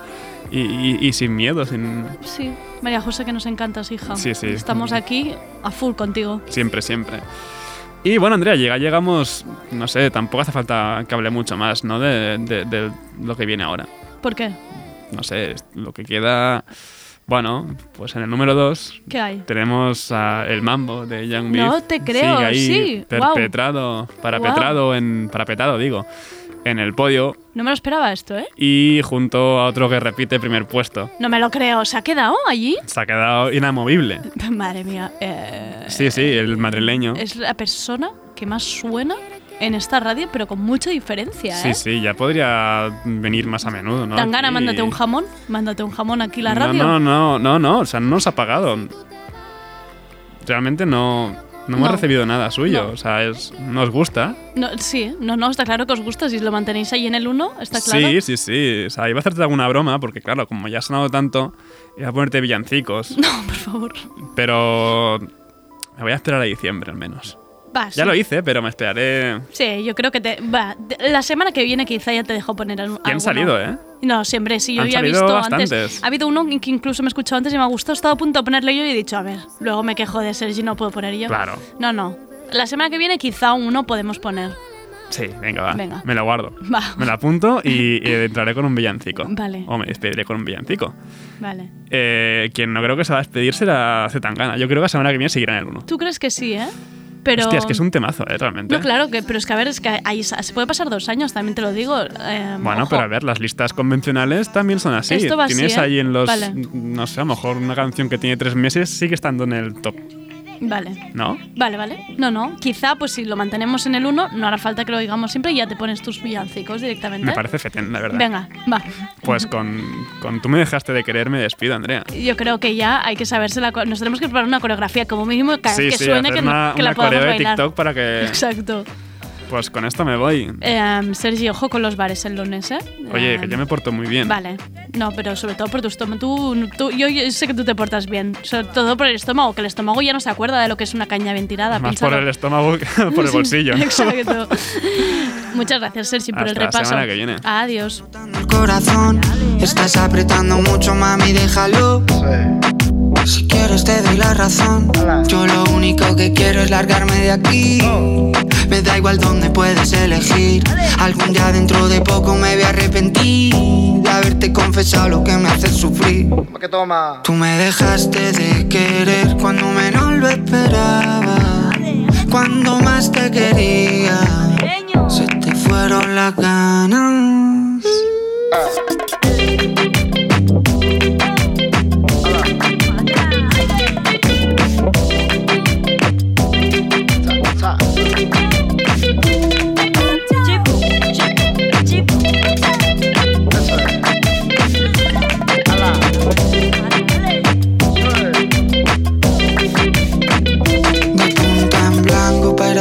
Speaker 7: y, y- y sin miedo, sin...
Speaker 2: Sí, María José, que nos encantas, hija.
Speaker 7: Sí, sí.
Speaker 2: Estamos aquí a full contigo.
Speaker 7: Siempre, siempre. Y bueno, Andrea, llega, llegamos, no sé, tampoco hace falta que hable mucho más, ¿no? De, de- de lo que viene ahora.
Speaker 2: ¿Por qué?
Speaker 7: No sé, lo que queda... Bueno, pues en el número 2
Speaker 2: ¿Qué hay?
Speaker 7: tenemos a el mambo de Young
Speaker 2: No
Speaker 7: Beef.
Speaker 2: te creo,
Speaker 7: Sigue ahí
Speaker 2: sí,
Speaker 7: perpetrado, parapetrado en parapetado, digo, en el podio
Speaker 2: No me lo esperaba esto, ¿eh?
Speaker 7: y junto a otro que repite primer puesto.
Speaker 2: No me lo creo. ¿Se ha quedado allí?
Speaker 7: Se ha quedado inamovible.
Speaker 2: Madre mía. eh,
Speaker 7: Sí, sí, el madrileño.
Speaker 2: Es la persona que más suena en esta radio, pero con mucha diferencia,
Speaker 7: Sí,
Speaker 2: ¿eh?
Speaker 7: sí, ya podría venir más a menudo, ¿no?
Speaker 2: Tangana,
Speaker 7: Aquí.
Speaker 2: mándate un jamón. Mándate un jamón aquí la
Speaker 7: No,
Speaker 2: radio.
Speaker 7: No, no, no, no, o sea, no nos ha pagado. Realmente no, no hemos
Speaker 2: No.
Speaker 7: recibido nada suyo,
Speaker 2: No.
Speaker 7: o sea, es, nos gusta.
Speaker 2: No, sí, no, no, está claro que os gusta. Si lo mantenéis ahí en el 1, está claro.
Speaker 7: Sí, sí, sí, o sea, iba a hacerte alguna broma, porque claro, como ya ha sonado tanto, iba a ponerte villancicos,
Speaker 2: No, por favor.
Speaker 7: pero me voy a esperar a diciembre al menos. Ya lo hice, pero me esperaré...
Speaker 2: Sí, yo creo que te. Va, la semana que viene quizá ya te dejo poner algún.
Speaker 7: Y han salido, ¿eh?
Speaker 2: No, siempre, sí, yo
Speaker 7: Han
Speaker 2: ya he visto
Speaker 7: bastantes.
Speaker 2: antes. Ha habido uno que incluso me he escuchado antes y me ha gustado, he estado a punto de ponerlo yo y he dicho, a ver, luego me quejo de Sergi, no puedo poner yo.
Speaker 7: Claro.
Speaker 2: No, no. La semana que viene quizá uno podemos poner.
Speaker 7: Sí, venga, va.
Speaker 2: Venga.
Speaker 7: Me lo guardo.
Speaker 2: Va.
Speaker 7: Me lo apunto y, y entraré con un villancico.
Speaker 2: Vale.
Speaker 7: O me despediré con un villancico.
Speaker 2: Vale.
Speaker 7: Eh, quien no creo que se va a despedir será Zetangana. Yo creo que la semana que viene seguirá en el 1.
Speaker 2: ¿Tú crees que sí, eh? Pero.
Speaker 7: Hostia, es que es un temazo, ¿eh? Realmente.
Speaker 2: No, claro, que, pero es que a ver, es que ahí se puede pasar dos años, también te lo digo. eh,
Speaker 7: Bueno,
Speaker 2: ojo.
Speaker 7: pero a ver, las listas convencionales también son así.
Speaker 2: Esto va así,
Speaker 7: Tienes
Speaker 2: ¿eh?
Speaker 7: ahí en los.
Speaker 2: Vale.
Speaker 7: No sé, a lo mejor una canción que tiene tres meses sigue estando en el top,
Speaker 2: Vale.
Speaker 7: ¿no?
Speaker 2: Vale, vale. No, no. Quizá, pues si lo mantenemos en el 1, no hará falta que lo digamos siempre y ya te pones tus villancicos directamente.
Speaker 7: Me parece fetén, la verdad.
Speaker 2: Venga, va.
Speaker 7: Pues con, con Tú me dejaste de querer, me despido, Andrea.
Speaker 2: Yo creo que ya hay que saberse la. Nos tenemos que preparar una coreografía como mínimo cada
Speaker 7: sí,
Speaker 2: vez que
Speaker 7: sí,
Speaker 2: suene que,
Speaker 7: una,
Speaker 2: que la podamos bailar.
Speaker 7: TikTok para que.
Speaker 2: Exacto.
Speaker 7: Pues con esto me voy.
Speaker 2: Eh, Sergi, ojo con los bares el lunes, ¿eh?
Speaker 7: Oye,
Speaker 2: Eh,
Speaker 7: que yo me porto muy bien.
Speaker 2: Vale. No, pero sobre todo por tu estómago. Tú, tú- yo, yo sé que tú te portas bien. Sobre todo por el estómago, que el estómago ya no se acuerda de lo que es una caña bien tirada.
Speaker 7: Más por el estómago que por el bolsillo.
Speaker 2: Exacto. Muchas gracias, Sergi, por el
Speaker 7: Hasta la
Speaker 2: repaso.
Speaker 7: semana que viene.
Speaker 2: Adiós.
Speaker 10: corazón. Estás apretando mucho, mami, déjalo. Si quieres te doy la razón. Yo lo único que quiero es largarme de aquí. Me da igual dónde puedes elegir. Algún día dentro de poco me voy a arrepentir de haberte confesado lo que me hace sufrir.
Speaker 11: toma?
Speaker 10: Tú me dejaste de querer cuando menos lo esperaba. Cuando más te quería, se te fueron las ganas.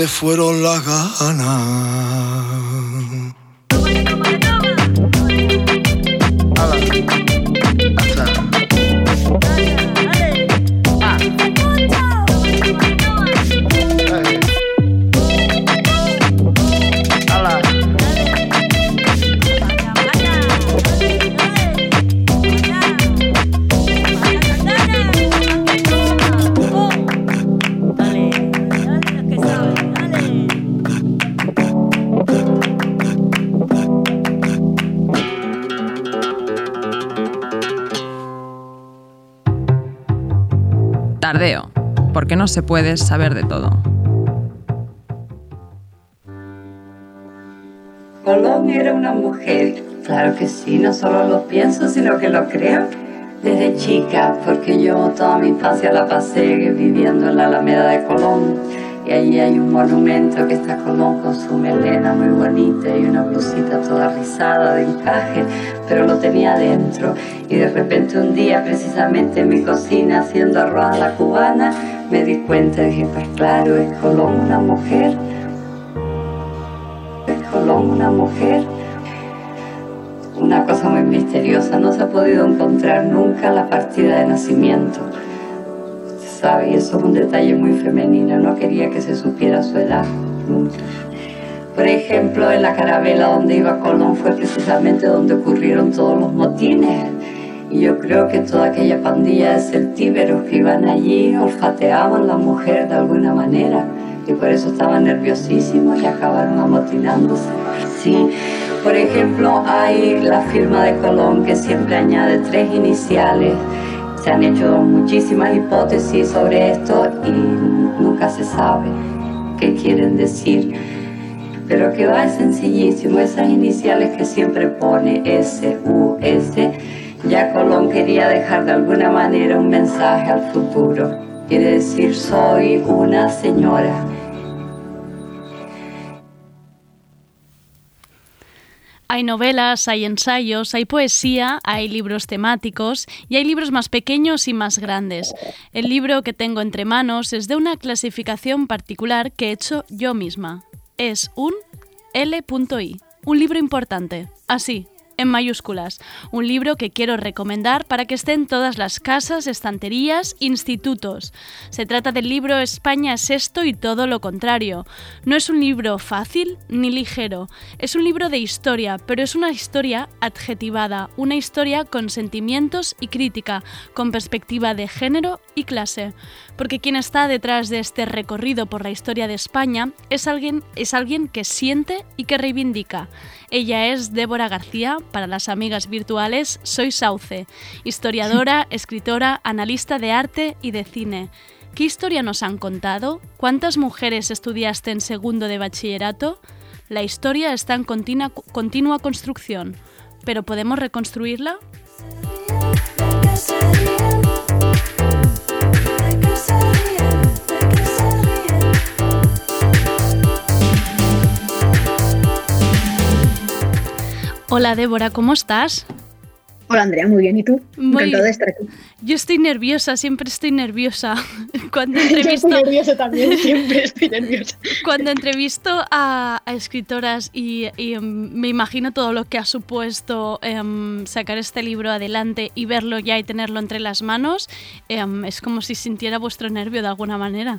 Speaker 11: Te fueron las ganas.
Speaker 3: No se puede saber de todo.
Speaker 12: Colón era una mujer, claro que sí, no solo lo pienso, sino que lo creo. Desde chica, porque yo toda mi infancia la pasé viviendo en la Alameda de Colón. Y allí hay un monumento que está Colón con su melena muy bonita y una blusita toda rizada de encaje, pero lo tenía dentro. Y de repente un día, precisamente en mi cocina, haciendo arroz a la cubana, me di cuenta y dije, pues claro, es Colón una mujer. Es Colón una mujer una cosa muy misteriosa. No se ha podido encontrar nunca la partida de nacimiento. ¿Sabe? Y eso es un detalle muy femenino. No quería que se supiera su edad. nunca. Por ejemplo, en la carabela donde iba Colón fue precisamente donde ocurrieron todos los motines. Y yo creo que toda aquella pandilla de celtíberos que iban allí olfateaban a la mujer de alguna manera. Y por eso estaban nerviosísimos y acabaron amotinándose. Sí, por ejemplo, hay la firma de Colón que siempre añade tres iniciales. Se han hecho muchísimas hipótesis sobre esto y nunca se sabe qué quieren decir. Pero que va sencillísimo, esas iniciales que siempre pone S, U, S, ya Colón quería dejar de alguna manera un mensaje al futuro. Quiere decir, soy una señora.
Speaker 2: Hay novelas, hay ensayos, hay poesía, hay libros temáticos y hay libros más pequeños y más grandes. El libro que tengo entre manos es de una clasificación particular que he hecho yo misma. Es un L.I, un libro importante, así, en mayúsculas. Un libro que quiero recomendar para que esté en todas las casas, estanterías, institutos. Se trata del libro España es esto y todo lo contrario. No es un libro fácil ni ligero. Es un libro de historia, pero es una historia adjetivada, una historia con sentimientos y crítica, con perspectiva de género y clase. Porque quien está detrás de este recorrido por la historia de España es alguien, es alguien que siente y que reivindica. Ella es Débora García, para las amigas virtuales soy Sauce, historiadora, escritora, analista de arte y de cine. ¿Qué historia nos han contado? ¿Cuántas mujeres estudiaste en segundo de bachillerato? La historia está en continua, continua construcción, pero ¿podemos reconstruirla? Hola Débora, ¿cómo estás?
Speaker 13: Hola Andrea, muy bien. ¿Y tú?
Speaker 2: Muy-
Speaker 13: Encantada de estar aquí.
Speaker 2: Yo estoy nerviosa, siempre estoy nerviosa. Cuando
Speaker 13: Yo
Speaker 2: entrevisto,
Speaker 13: estoy nerviosa también, siempre estoy nerviosa.
Speaker 2: cuando entrevisto a, a escritoras y, y, em, me imagino todo lo que ha supuesto em, sacar este libro adelante y verlo ya y tenerlo entre las manos, em, es como si sintiera vuestro nervio de alguna manera.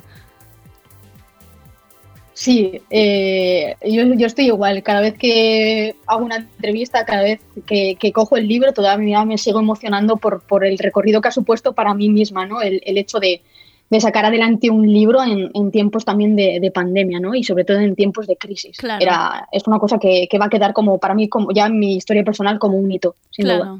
Speaker 13: Sí, eh, yo, yo estoy igual. Cada vez que hago una entrevista, cada vez que, que cojo el libro, todavía me sigo emocionando por, por el recorrido que ha supuesto para mí misma, ¿no? El, el hecho de, de sacar adelante un libro en, en tiempos también de, de pandemia, ¿no? Y sobre todo en tiempos de crisis.
Speaker 2: Claro.
Speaker 13: Era, es una cosa que, que va a quedar como para mí, como ya en mi historia personal, como un hito, sin duda.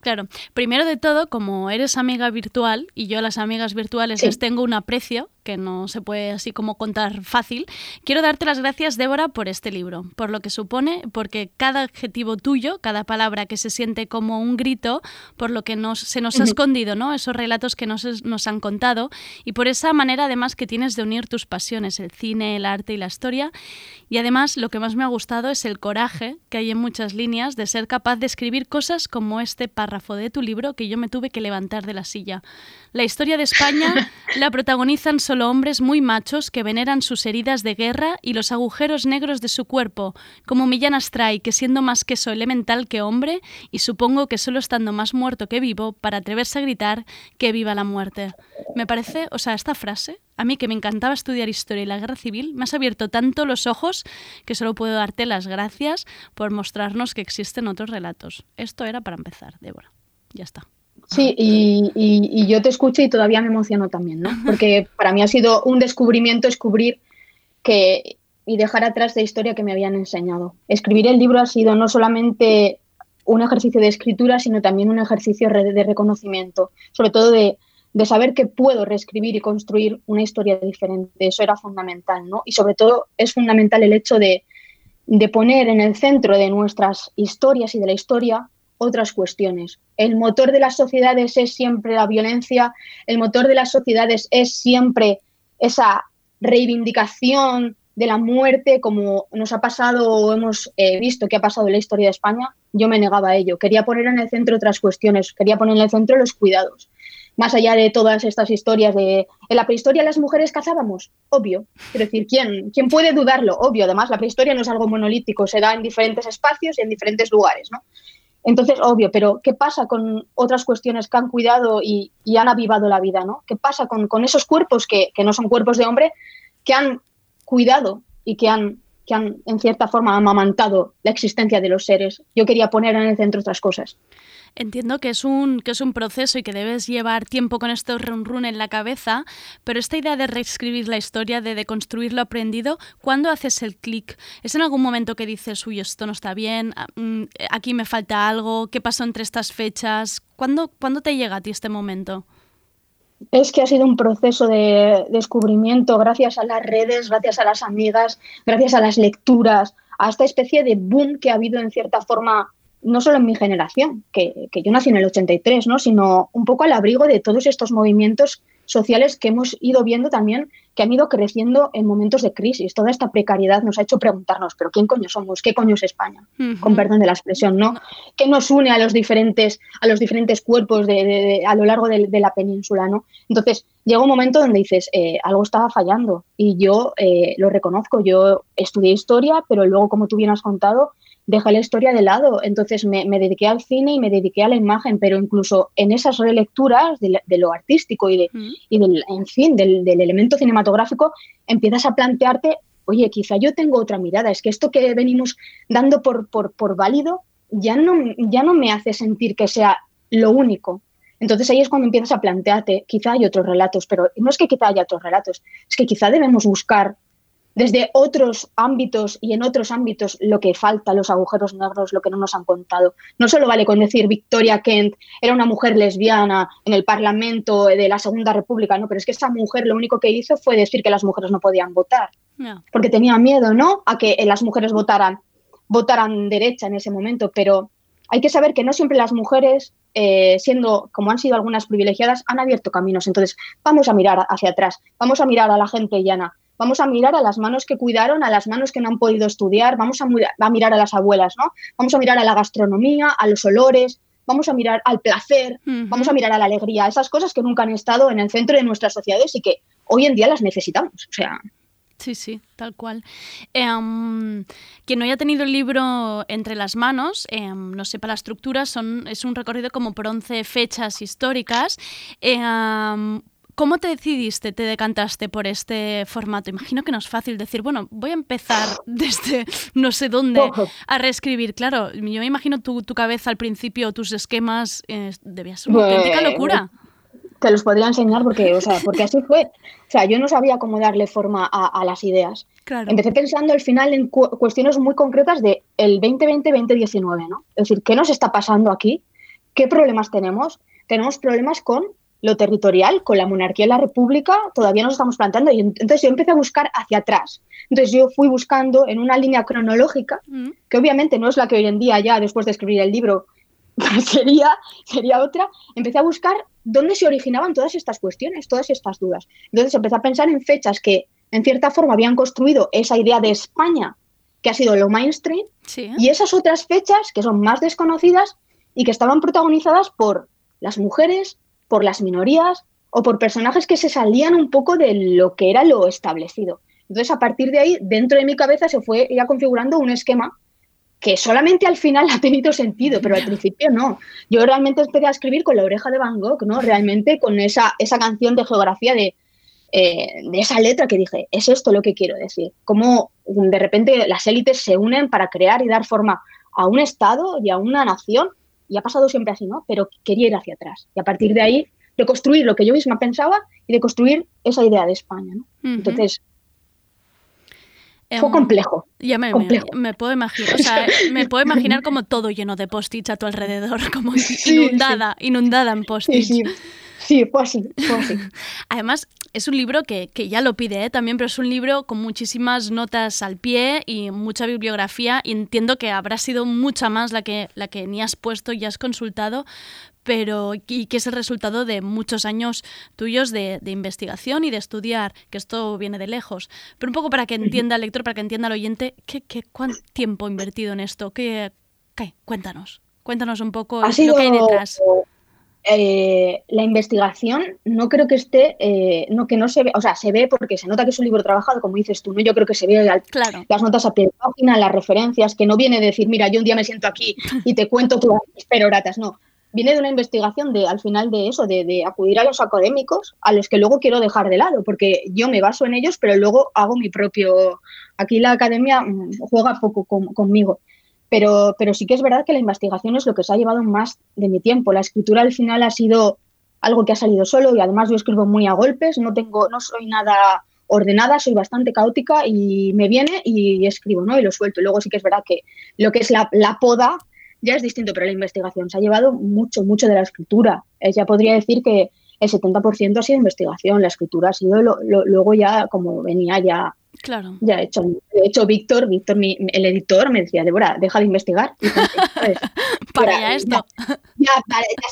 Speaker 2: Claro. Primero de todo, como eres amiga virtual y yo a las amigas virtuales
Speaker 13: Sí.
Speaker 2: les tengo un aprecio que no se puede así como contar fácil, quiero darte las gracias, Débora, por este libro, por lo que supone, porque cada adjetivo tuyo, cada palabra que se siente como un grito, por lo que nos, se nos ha escondido, ¿no? Esos relatos que nos, nos han contado y por esa manera además que tienes de unir tus pasiones, el cine, el arte y la historia. Y además lo que más me ha gustado es el coraje que hay en muchas líneas de ser capaz de escribir cosas como este párrafo de tu libro que yo me tuve que levantar de la silla. La historia de España la protagonizan solo hombres muy machos que veneran sus heridas de guerra y los agujeros negros de su cuerpo, como Millán Astray, que siendo más queso elemental que hombre, y supongo que solo estando más muerto que vivo, para atreverse a gritar que viva la muerte. Me parece, o sea, esta frase, a mí que me encantaba estudiar historia y la guerra civil, me has abierto tanto los ojos que solo puedo darte las gracias por mostrarnos que existen otros relatos. Esto era para empezar, Débora. Ya está.
Speaker 13: Sí, y, y- y yo te escucho y todavía me emociono también, ¿no? Porque para mí ha sido un descubrimiento descubrir que y dejar atrás la historia que me habían enseñado. Escribir el libro ha sido no solamente un ejercicio de escritura, sino también un ejercicio de reconocimiento, sobre todo de, de saber que puedo reescribir y construir una historia diferente. Eso era fundamental, ¿no? Y sobre todo es fundamental el hecho de, de poner en el centro de nuestras historias y de la historia otras cuestiones. El motor de las sociedades es siempre la violencia, el motor de las sociedades es siempre esa reivindicación de la muerte, como nos ha pasado o hemos eh, visto que ha pasado en la historia de España, yo me negaba a ello. Quería poner en el centro otras cuestiones, quería poner en el centro los cuidados. Más allá de todas estas historias de en la prehistoria las mujeres cazábamos, obvio. Quiero decir, ¿quién, ¿quién puede dudarlo? Obvio. Además, la prehistoria no es algo monolítico, se da en diferentes espacios y en diferentes lugares, ¿no? Entonces, obvio, pero ¿qué pasa con otras cuestiones que han cuidado y, han avivado la vida, ¿no? ¿Qué pasa con, con esos cuerpos que, que no son cuerpos de hombre, que han cuidado y que han, que han, en cierta forma, amamantado la existencia de los seres? Yo quería poner en el centro otras cosas.
Speaker 2: Entiendo que es un que es un proceso y que debes llevar tiempo con esto run run en la cabeza, pero esta idea de reescribir la historia, de deconstruir lo aprendido, ¿cuándo haces el clic? ¿Es en algún momento que dices, uy, esto no está bien, ah, mm, aquí me falta algo, qué pasó entre estas fechas? ¿Cuándo, ¿Cuándo te llega a ti este momento?
Speaker 13: Es que ha sido un proceso de descubrimiento gracias a las redes, gracias a las amigas, gracias a las lecturas, a esta especie de boom que ha habido en cierta forma, no solo en mi generación, que, que yo nací en el 83, ¿no? sino un poco al abrigo de todos estos movimientos sociales que hemos ido viendo también que han ido creciendo en momentos de crisis. Toda esta precariedad nos ha hecho preguntarnos, pero ¿quién coño somos? ¿Qué coño es España? Con perdón de la expresión, ¿no? ¿Qué nos une a los diferentes, a los diferentes cuerpos de, de- de- a lo largo de, de la península, ¿no? Entonces, llega un momento donde dices, eh, algo estaba fallando y yo eh, lo reconozco. Yo estudié historia, pero luego, como tú bien has contado, dejé la historia de lado. Entonces me, me dediqué al cine y me dediqué a la imagen, pero incluso en esas relecturas de, la- de lo artístico y, de, y del, en fin, del, del elemento cinematográfico, empiezas a plantearte, oye, quizá yo tengo otra mirada. Es que esto que venimos dando por, por, por válido ya no, ya no me hace sentir que sea lo único. Entonces ahí es cuando empiezas a plantearte, quizá hay otros relatos, pero no es que quizá haya otros relatos, es que quizá debemos buscar desde otros ámbitos y en otros ámbitos lo que falta, los agujeros negros, lo que no nos han contado. No solo vale con decir Victoria Kent era una mujer lesbiana en el Parlamento de la Segunda República, no, pero es que esa mujer lo único que hizo fue decir que las mujeres no podían votar,
Speaker 2: No.
Speaker 13: porque tenía miedo, ¿no?, a que las mujeres votaran, votaran derecha en ese momento, pero hay que saber que no siempre las mujeres, eh, siendo como han sido algunas privilegiadas, han abierto caminos. Entonces, vamos a mirar hacia atrás, vamos a mirar a la gente llana, vamos a mirar a las manos que cuidaron, a las manos que no han podido estudiar, vamos a, mira- a mirar a las abuelas, ¿no? Vamos a mirar a la gastronomía, a los olores, vamos a mirar al placer, vamos a mirar a la alegría, esas cosas que nunca han estado en el centro de nuestras sociedades y que hoy en día las necesitamos. O sea,
Speaker 2: Sí, sí, tal cual. Em, quien no haya tenido el libro entre las manos, em, no sepa la estructura, son, es un recorrido como por 11 fechas históricas. Em, ¿Cómo te decidiste, te decantaste por este formato? Imagino que no es fácil decir, bueno, voy a empezar desde no sé dónde a reescribir. Claro, yo me imagino tu, tu cabeza al principio, tus esquemas, eh, debía ser una auténtica
Speaker 13: Pues,
Speaker 2: locura.
Speaker 13: Te los podría enseñar porque, o sea, porque así fue. O sea, yo no sabía cómo darle forma a, a las ideas.
Speaker 2: Claro.
Speaker 13: Empecé pensando al final en cu- cuestiones muy concretas de el 2020-2019, ¿no? Es decir, ¿qué nos está pasando aquí? ¿Qué problemas tenemos? Tenemos problemas con lo territorial, con la monarquía y la república, todavía nos estamos planteando. Y ent- entonces yo empecé a buscar hacia atrás. Entonces yo fui buscando en una línea cronológica, que obviamente no es la que hoy en día ya después de escribir el libro sería, sería otra, empecé a buscar dónde se originaban todas estas cuestiones, todas estas dudas. Entonces empecé a pensar en fechas que en cierta forma habían construido esa idea de España, que ha sido lo mainstream,
Speaker 2: Sí.
Speaker 13: y esas otras fechas que son más desconocidas y que estaban protagonizadas por las mujeres, por las minorías o por personajes que se salían un poco de lo que era lo establecido. Entonces, a partir de ahí, dentro de mi cabeza se fue ya configurando un esquema que solamente al final ha tenido sentido, pero al principio no. Yo realmente empecé a escribir con la oreja de Van Gogh, ¿no? Realmente con esa, esa canción de geografía de, eh, de esa letra que dije, es esto lo que quiero decir. Cómo de repente las élites se unen para crear y dar forma a un Estado y a una nación, y ha pasado siempre así, ¿no? Pero quería ir hacia atrás. Y a partir de ahí, de construir lo que yo misma pensaba y de construir esa idea de España, ¿no?
Speaker 2: Ujú.
Speaker 13: Entonces,
Speaker 2: Em,
Speaker 13: fue complejo.
Speaker 2: Ya me, me,
Speaker 13: complejo.
Speaker 2: me puedo imaginar, o sea, me puedo imaginar como todo lleno de post-its a tu alrededor, como
Speaker 13: Sí,
Speaker 2: inundada, inundada en post-its.
Speaker 13: sí. Sí, fue así, fue así.
Speaker 2: Además, es un libro que, que ya lo pide ¿eh? también, pero es un libro con muchísimas notas al pie y mucha bibliografía. Y entiendo que habrá sido mucha más la que, la que ni has puesto y has consultado, pero y que es el resultado de muchos años tuyos de, de investigación y de estudiar, que esto viene de lejos. Pero un poco para que entienda el lector, para que entienda el oyente, ¿qué, qué, ¿cuánto tiempo invertido en esto? ¿Qué, qué? Cuéntanos. Cuéntanos un poco
Speaker 13: Ha
Speaker 2: lo
Speaker 13: sido
Speaker 2: que hay detrás.
Speaker 13: Eh, la investigación no creo que esté, eh, no que no se ve, o sea, se ve porque se nota que es un libro trabajado, como dices tú, ¿no? Yo creo que se ve al-
Speaker 2: Claro.
Speaker 13: las notas a pie de página, las referencias, que no viene de decir, mira, yo un día me siento aquí y te cuento tú peroratas, no. Viene de una investigación de, al final de eso, de, de acudir a los académicos, a los que luego quiero dejar de lado, porque yo me baso en ellos, pero luego hago mi propio. Aquí la academia mm, juega poco con- conmigo. Pero, pero sí que es verdad que la investigación es lo que se ha llevado más de mi tiempo. La escritura al final ha sido algo que ha salido solo y además yo escribo muy a golpes, no tengo, no soy nada ordenada, soy bastante caótica y me viene y escribo, ¿no? Y lo suelto. Luego sí que es verdad que lo que es la, la poda ya es distinto, pero la investigación se ha llevado mucho, mucho de la escritura. Eh, ya podría decir que el 70% ha sido investigación, la escritura ha sido lo- lo- luego ya como venía ya
Speaker 2: Claro.
Speaker 13: ya hecho. De hecho, Víctor, Víctor, mi- el editor, me decía, Débora, deja de investigar.
Speaker 2: Para
Speaker 13: Ya-
Speaker 2: esto.
Speaker 13: Ya,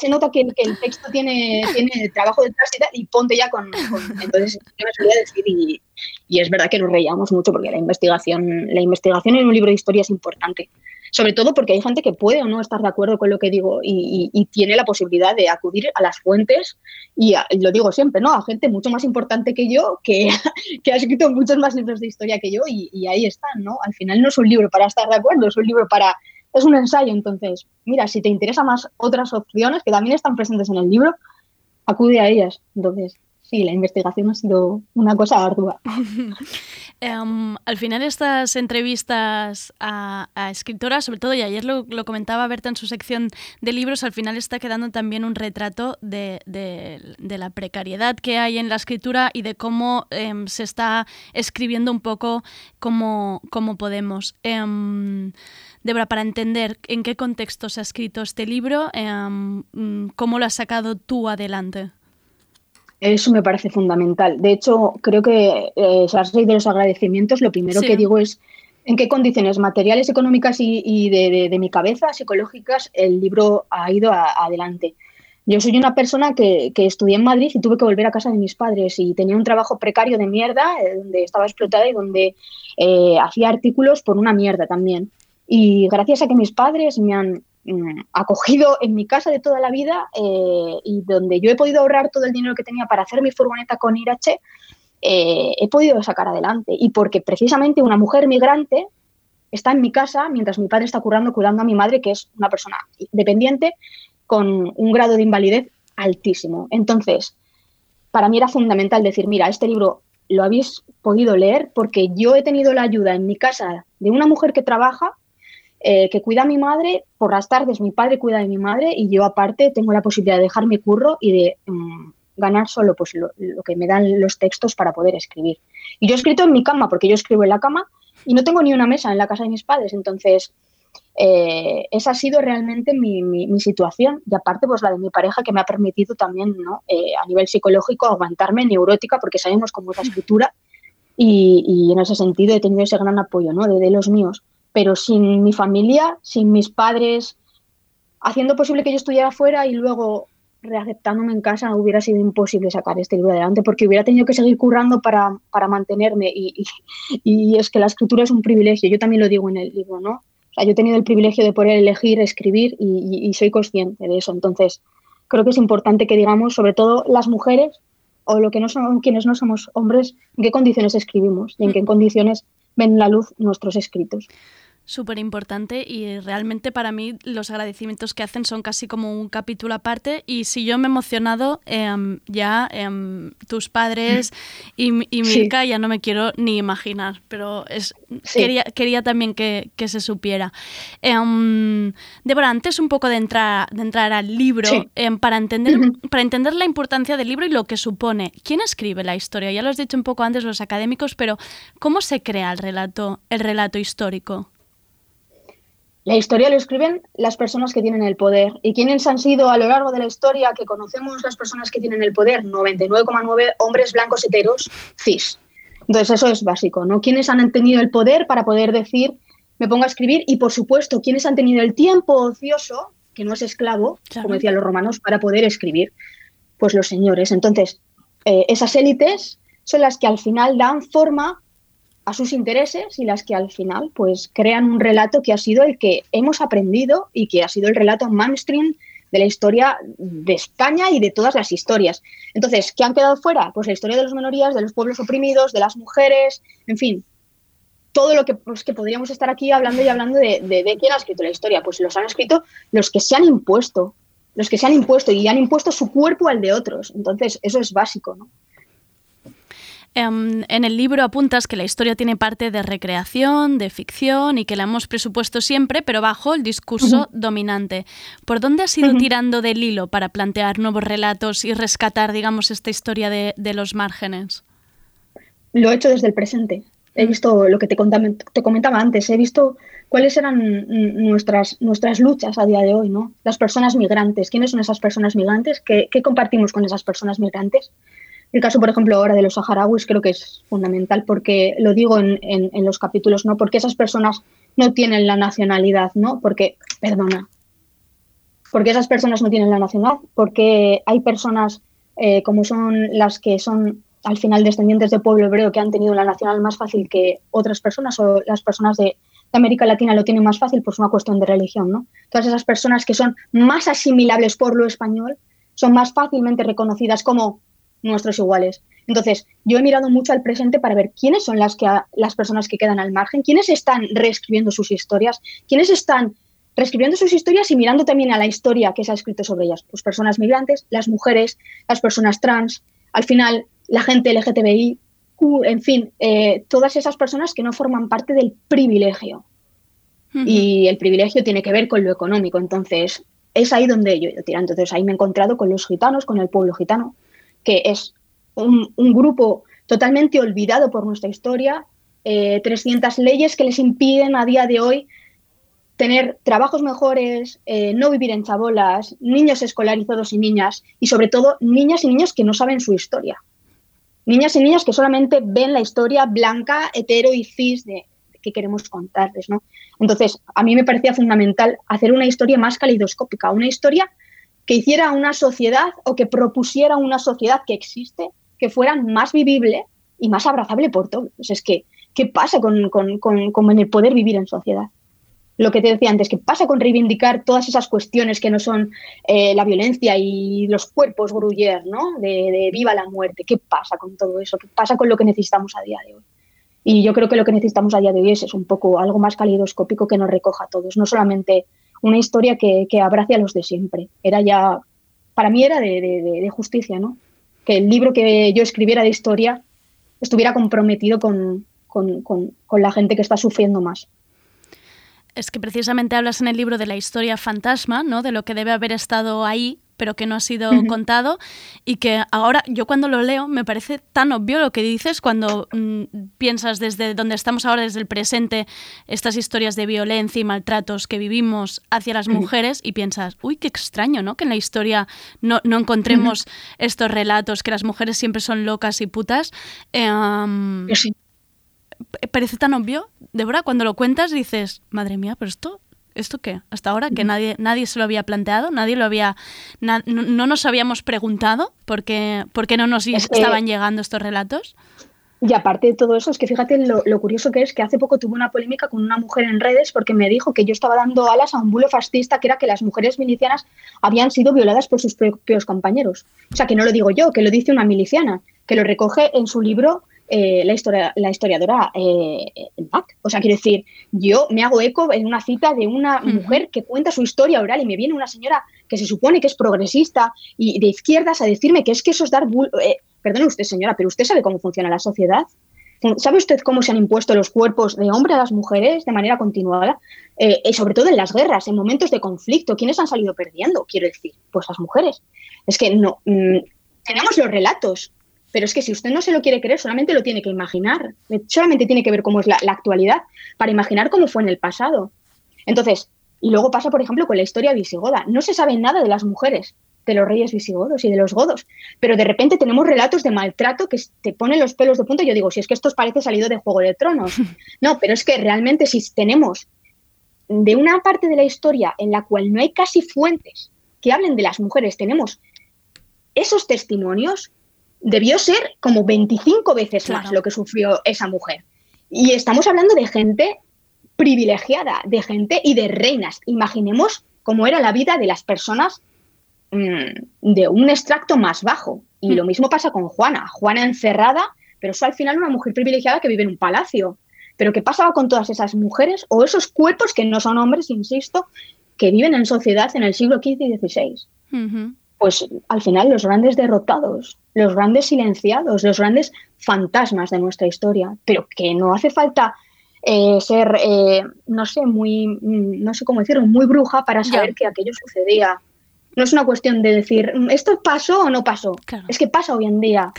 Speaker 13: se nota que, que el texto tiene, tiene trabajo detrás y, tal, y ponte ya con, con- Entonces, yo me solía decir, y, y es verdad que nos reíamos mucho porque la investigación, la investigación en un libro de historia es importante. Sobre todo porque hay gente que puede o no estar de acuerdo con lo que digo y, tiene la posibilidad de acudir a las fuentes y, lo digo siempre, ¿no? A gente mucho más importante que yo, que, que ha escrito muchos más libros de historia que yo y, ahí están, ¿no? Al final no es un libro para estar de acuerdo, es un libro para... Es un ensayo, entonces, mira, si te interesa más otras opciones que también están presentes en el libro, acude a ellas. Entonces, sí, la investigación ha sido una cosa ardua.
Speaker 2: Em, al final estas entrevistas a, escritoras, sobre todo, y ayer lo, comentaba Berta en su sección de libros, al final está quedando también un retrato de, la precariedad que hay en la escritura y de cómo em, se está escribiendo un poco como, podemos. Em, Débora, para entender en qué contexto se ha escrito este libro, mm, cómo lo has sacado tú adelante.
Speaker 13: Eso me parece fundamental. De hecho, creo que eh, has leído los agradecimientos, lo primero
Speaker 2: Sí.
Speaker 13: que digo es en qué condiciones materiales, económicas y, y de, de- de mi cabeza, psicológicas, el libro ha ido a- adelante. Yo soy una persona que, que estudié en Madrid y tuve que volver a casa de mis padres y tenía un trabajo precario de mierda, eh, donde estaba explotada y donde eh, hacía artículos por una mierda también. Y gracias a que mis padres me han mm, acogido en mi casa de toda la vida eh, y donde yo he podido ahorrar todo el dinero que tenía para hacer mi furgoneta con Irache, eh, he podido sacar adelante. Y porque precisamente una mujer migrante está en mi casa mientras mi padre está currando, cuidando a mi madre, que es una persona dependiente con un grado de invalidez altísimo. Entonces, para mí era fundamental decir, mira, este libro lo habéis podido leer porque yo he tenido la ayuda en mi casa de una mujer que trabaja, eh, que cuida a mi madre, por las tardes mi padre cuida de mi madre y yo aparte tengo la posibilidad de dejar mi curro y de mm, ganar solo pues lo, que me dan los textos para poder escribir. Y yo he escrito en mi cama, porque yo escribo en la cama y no tengo ni una mesa en la casa de mis padres, entonces eh, esa ha sido realmente mi, situación y aparte pues la de mi pareja que me ha permitido también ¿no? Eh, a nivel psicológico aguantarme neurótica porque sabemos cómo es la escritura y, en ese sentido he tenido ese gran apoyo ¿no? de los míos pero sin mi familia sin mis padres haciendo posible que yo estudiara fuera y luego reaceptándome en casa hubiera sido imposible sacar este libro adelante porque hubiera tenido que seguir currando para, para mantenerme y, y- y es que la escritura es un privilegio, yo también lo digo en el libro, ¿no? O sea, yo he tenido el privilegio de poder elegir escribir y, y- y soy consciente de eso, entonces creo que es importante que digamos, sobre todo las mujeres o lo que no son quienes no somos hombres, en qué condiciones escribimos y en qué condiciones ven la luz nuestros escritos.
Speaker 2: Súper importante y realmente para mí los agradecimientos que hacen son casi como un capítulo aparte y si yo me he emocionado, em, ya em, tus padres y, y
Speaker 13: Sí.
Speaker 2: Milka ya no me quiero ni imaginar, pero es,
Speaker 13: Sí.
Speaker 2: quería, quería también que, que se supiera. Em, Débora, antes un poco de entrar, de entrar al libro,
Speaker 13: Sí.
Speaker 2: para, entender, para entender la importancia del libro y lo que supone, ¿quién escribe la historia? Ya lo has dicho un poco antes los académicos, pero ¿cómo se crea el relato, el relato histórico?
Speaker 13: La historia lo escriben las personas que tienen el poder. ¿Y quiénes han sido a lo largo de la historia que conocemos las personas que tienen el poder? 99,9 hombres blancos heteros cis. Entonces eso es básico, ¿no? ¿Quiénes han tenido el poder para poder decir, me pongo a escribir? Y por supuesto, ¿quiénes han tenido el tiempo ocioso, que no es esclavo, como decían los romanos, para poder escribir? Pues los señores. Entonces, eh, esas élites son las que al final dan forma a sus intereses y las que al final pues crean un relato que ha sido el que hemos aprendido y que ha sido el relato mainstream de la historia de España y de todas las historias. Entonces, ¿qué han quedado fuera? Pues la historia de las minorías, de los pueblos oprimidos, de las mujeres, en fin, todo lo que, pues, que podríamos estar aquí hablando y hablando de, de, de quién ha escrito la historia. Pues los han escrito los que se han impuesto, los que se han impuesto y han impuesto su cuerpo al de otros. Entonces, eso es básico, ¿no?
Speaker 2: Em, en el libro apuntas que la historia tiene parte de recreación, de ficción y que la hemos presupuesto siempre, pero bajo el discurso dominante. ¿Por dónde has ido tirando del hilo para plantear nuevos relatos y rescatar, digamos, esta historia de, de los márgenes?
Speaker 13: Lo he hecho desde el presente. He visto lo que te contaba, te comentaba antes, he visto cuáles eran mm, nuestras, nuestras luchas a día de hoy, ¿no? Las personas migrantes, ¿quiénes son esas personas migrantes? ¿Qué, qué compartimos con esas personas migrantes? El caso, por ejemplo, ahora de los saharauis creo que es fundamental porque lo digo en, en, los capítulos, ¿no? Porque esas personas no tienen la nacionalidad, ¿no? Porque, perdona, porque esas personas no tienen la nacionalidad, porque hay personas eh, como son las que son al final descendientes de pueblo hebreo que han tenido la nacional más fácil que otras personas o las personas de, América Latina lo tienen más fácil por una cuestión de religión, ¿no? Todas esas personas que son más asimilables por lo español son más fácilmente reconocidas como nuestros iguales. Entonces, yo he mirado mucho al presente para ver quiénes son las, que, las personas que quedan al margen, quiénes están reescribiendo sus historias, quiénes están reescribiendo sus historias y mirando también a la historia que se ha escrito sobre ellas. Pues personas migrantes, las mujeres, las personas trans, al final la gente LGTBI, en fin, eh, todas esas personas que no forman parte del privilegio. Uh -huh. Y el privilegio tiene que ver con lo económico. Entonces, es ahí donde yo he ido tirando. Entonces, ahí me he encontrado con los gitanos, con el pueblo gitano, que es un, grupo totalmente olvidado por nuestra historia, eh, 300 leyes que les impiden a día de hoy tener trabajos mejores, eh, no vivir en chabolas, niños escolarizados y niñas, y sobre todo niñas y niños que no saben su historia. Niñas y niños que solamente ven la historia blanca, hetero y cis de, de que queremos contarles, ¿no? Entonces, a mí me parecía fundamental hacer una historia más calidoscópica, una historia que hiciera una sociedad o que propusiera una sociedad que existe, que fuera más vivible y más abrazable por todos. Es que, ¿qué pasa con, con, con, con el poder vivir en sociedad? lo que te decía antes, ¿qué pasa con reivindicar todas esas cuestiones que no son eh, la violencia y los cuerpos gruyère, ¿no? De, de, viva la muerte. ¿Qué pasa con todo eso? ¿Qué pasa con lo que necesitamos a día de hoy? Y yo creo que lo que necesitamos a día de hoy es, es un poco algo más calidoscópico que nos recoja a todos, no solamente una historia que, que abrace a los de siempre. Era ya, para mí era de, de, justicia, ¿no? Que el libro que yo escribiera de historia estuviera comprometido con, con, con, con la gente que está sufriendo más
Speaker 2: es que precisamente hablas en el libro de la historia fantasma, ¿no? De lo que debe haber estado ahí pero que no ha sido contado y que ahora yo cuando lo leo me parece tan obvio lo que dices cuando mm, piensas desde donde estamos ahora, desde el presente, estas historias de violencia y maltratos que vivimos hacia las mujeres y piensas, uy, qué extraño, ¿no? Que en la historia no, no encontremos estos relatos, que las mujeres siempre son locas y putas. Eh, um, Parece tan obvio, Débora, cuando lo cuentas dices, madre mía, pero esto ¿esto qué? Hasta ahora que nadie, nadie se lo había planteado, nadie lo había, na- no, no nos habíamos preguntado por qué, por qué no nos
Speaker 13: Es que-
Speaker 2: estaban llegando estos relatos.
Speaker 13: Y aparte de todo eso, es que fíjate lo, lo curioso que es que hace poco tuve una polémica con una mujer en redes porque me dijo que yo estaba dando alas a un bulo fascista que era que las mujeres milicianas habían sido violadas por sus propios compañeros. O sea, que no lo digo yo, que lo dice una miliciana, que lo recoge en su libro eh, la, historia, la historiadora eh, Bach. O sea, quiero decir, yo me hago eco en una cita de una mujer que cuenta su historia oral y me viene una señora que se supone que es progresista y de izquierdas a decirme que es que eso es dar eh, perdone usted, señora, pero usted sabe cómo funciona la sociedad. ¿Sabe usted cómo se han impuesto los cuerpos de hombre a las mujeres de manera continuada? Eh, y sobre todo en las guerras, en momentos de conflicto. ¿Quiénes han salido perdiendo? Quiero decir, pues las mujeres. Es que no. mm, tenemos los relatos, pero es que si usted no se lo quiere creer, solamente lo tiene que imaginar. Solamente tiene que ver cómo es la, la actualidad para imaginar cómo fue en el pasado. Entonces, y luego pasa, por ejemplo, con la historia visigoda. No se sabe nada de las mujeres, de los reyes visigodos y de los godos, pero de repente tenemos relatos de maltrato que te ponen los pelos de punta. Yo digo, si es que esto os parece salido de Juego de Tronos. No, pero es que realmente si tenemos de una parte de la historia en la cual no hay casi fuentes que hablen de las mujeres, tenemos esos testimonios, debió ser como 25 veces más lo que sufrió esa mujer. Y estamos hablando de gente privilegiada, de gente y de reinas. Imaginemos cómo era la vida de las personas mm, de un extracto más bajo. Y lo mismo pasa con Juana. Juana encerrada, pero eso al final una mujer privilegiada que vive en un palacio. Pero ¿qué pasaba con todas esas mujeres o esos cuerpos que no son hombres, insisto, que viven en sociedad en el siglo XV y XVI? Pues al final los grandes derrotados, los grandes silenciados, los grandes fantasmas de nuestra historia, pero que no hace falta eh, ser, eh, no sé, muy, mm, no sé cómo decirlo, muy bruja para saber que aquello sucedía. No es una cuestión de decir, "Mm, ¿esto pasó o no pasó? Es que pasa hoy en día.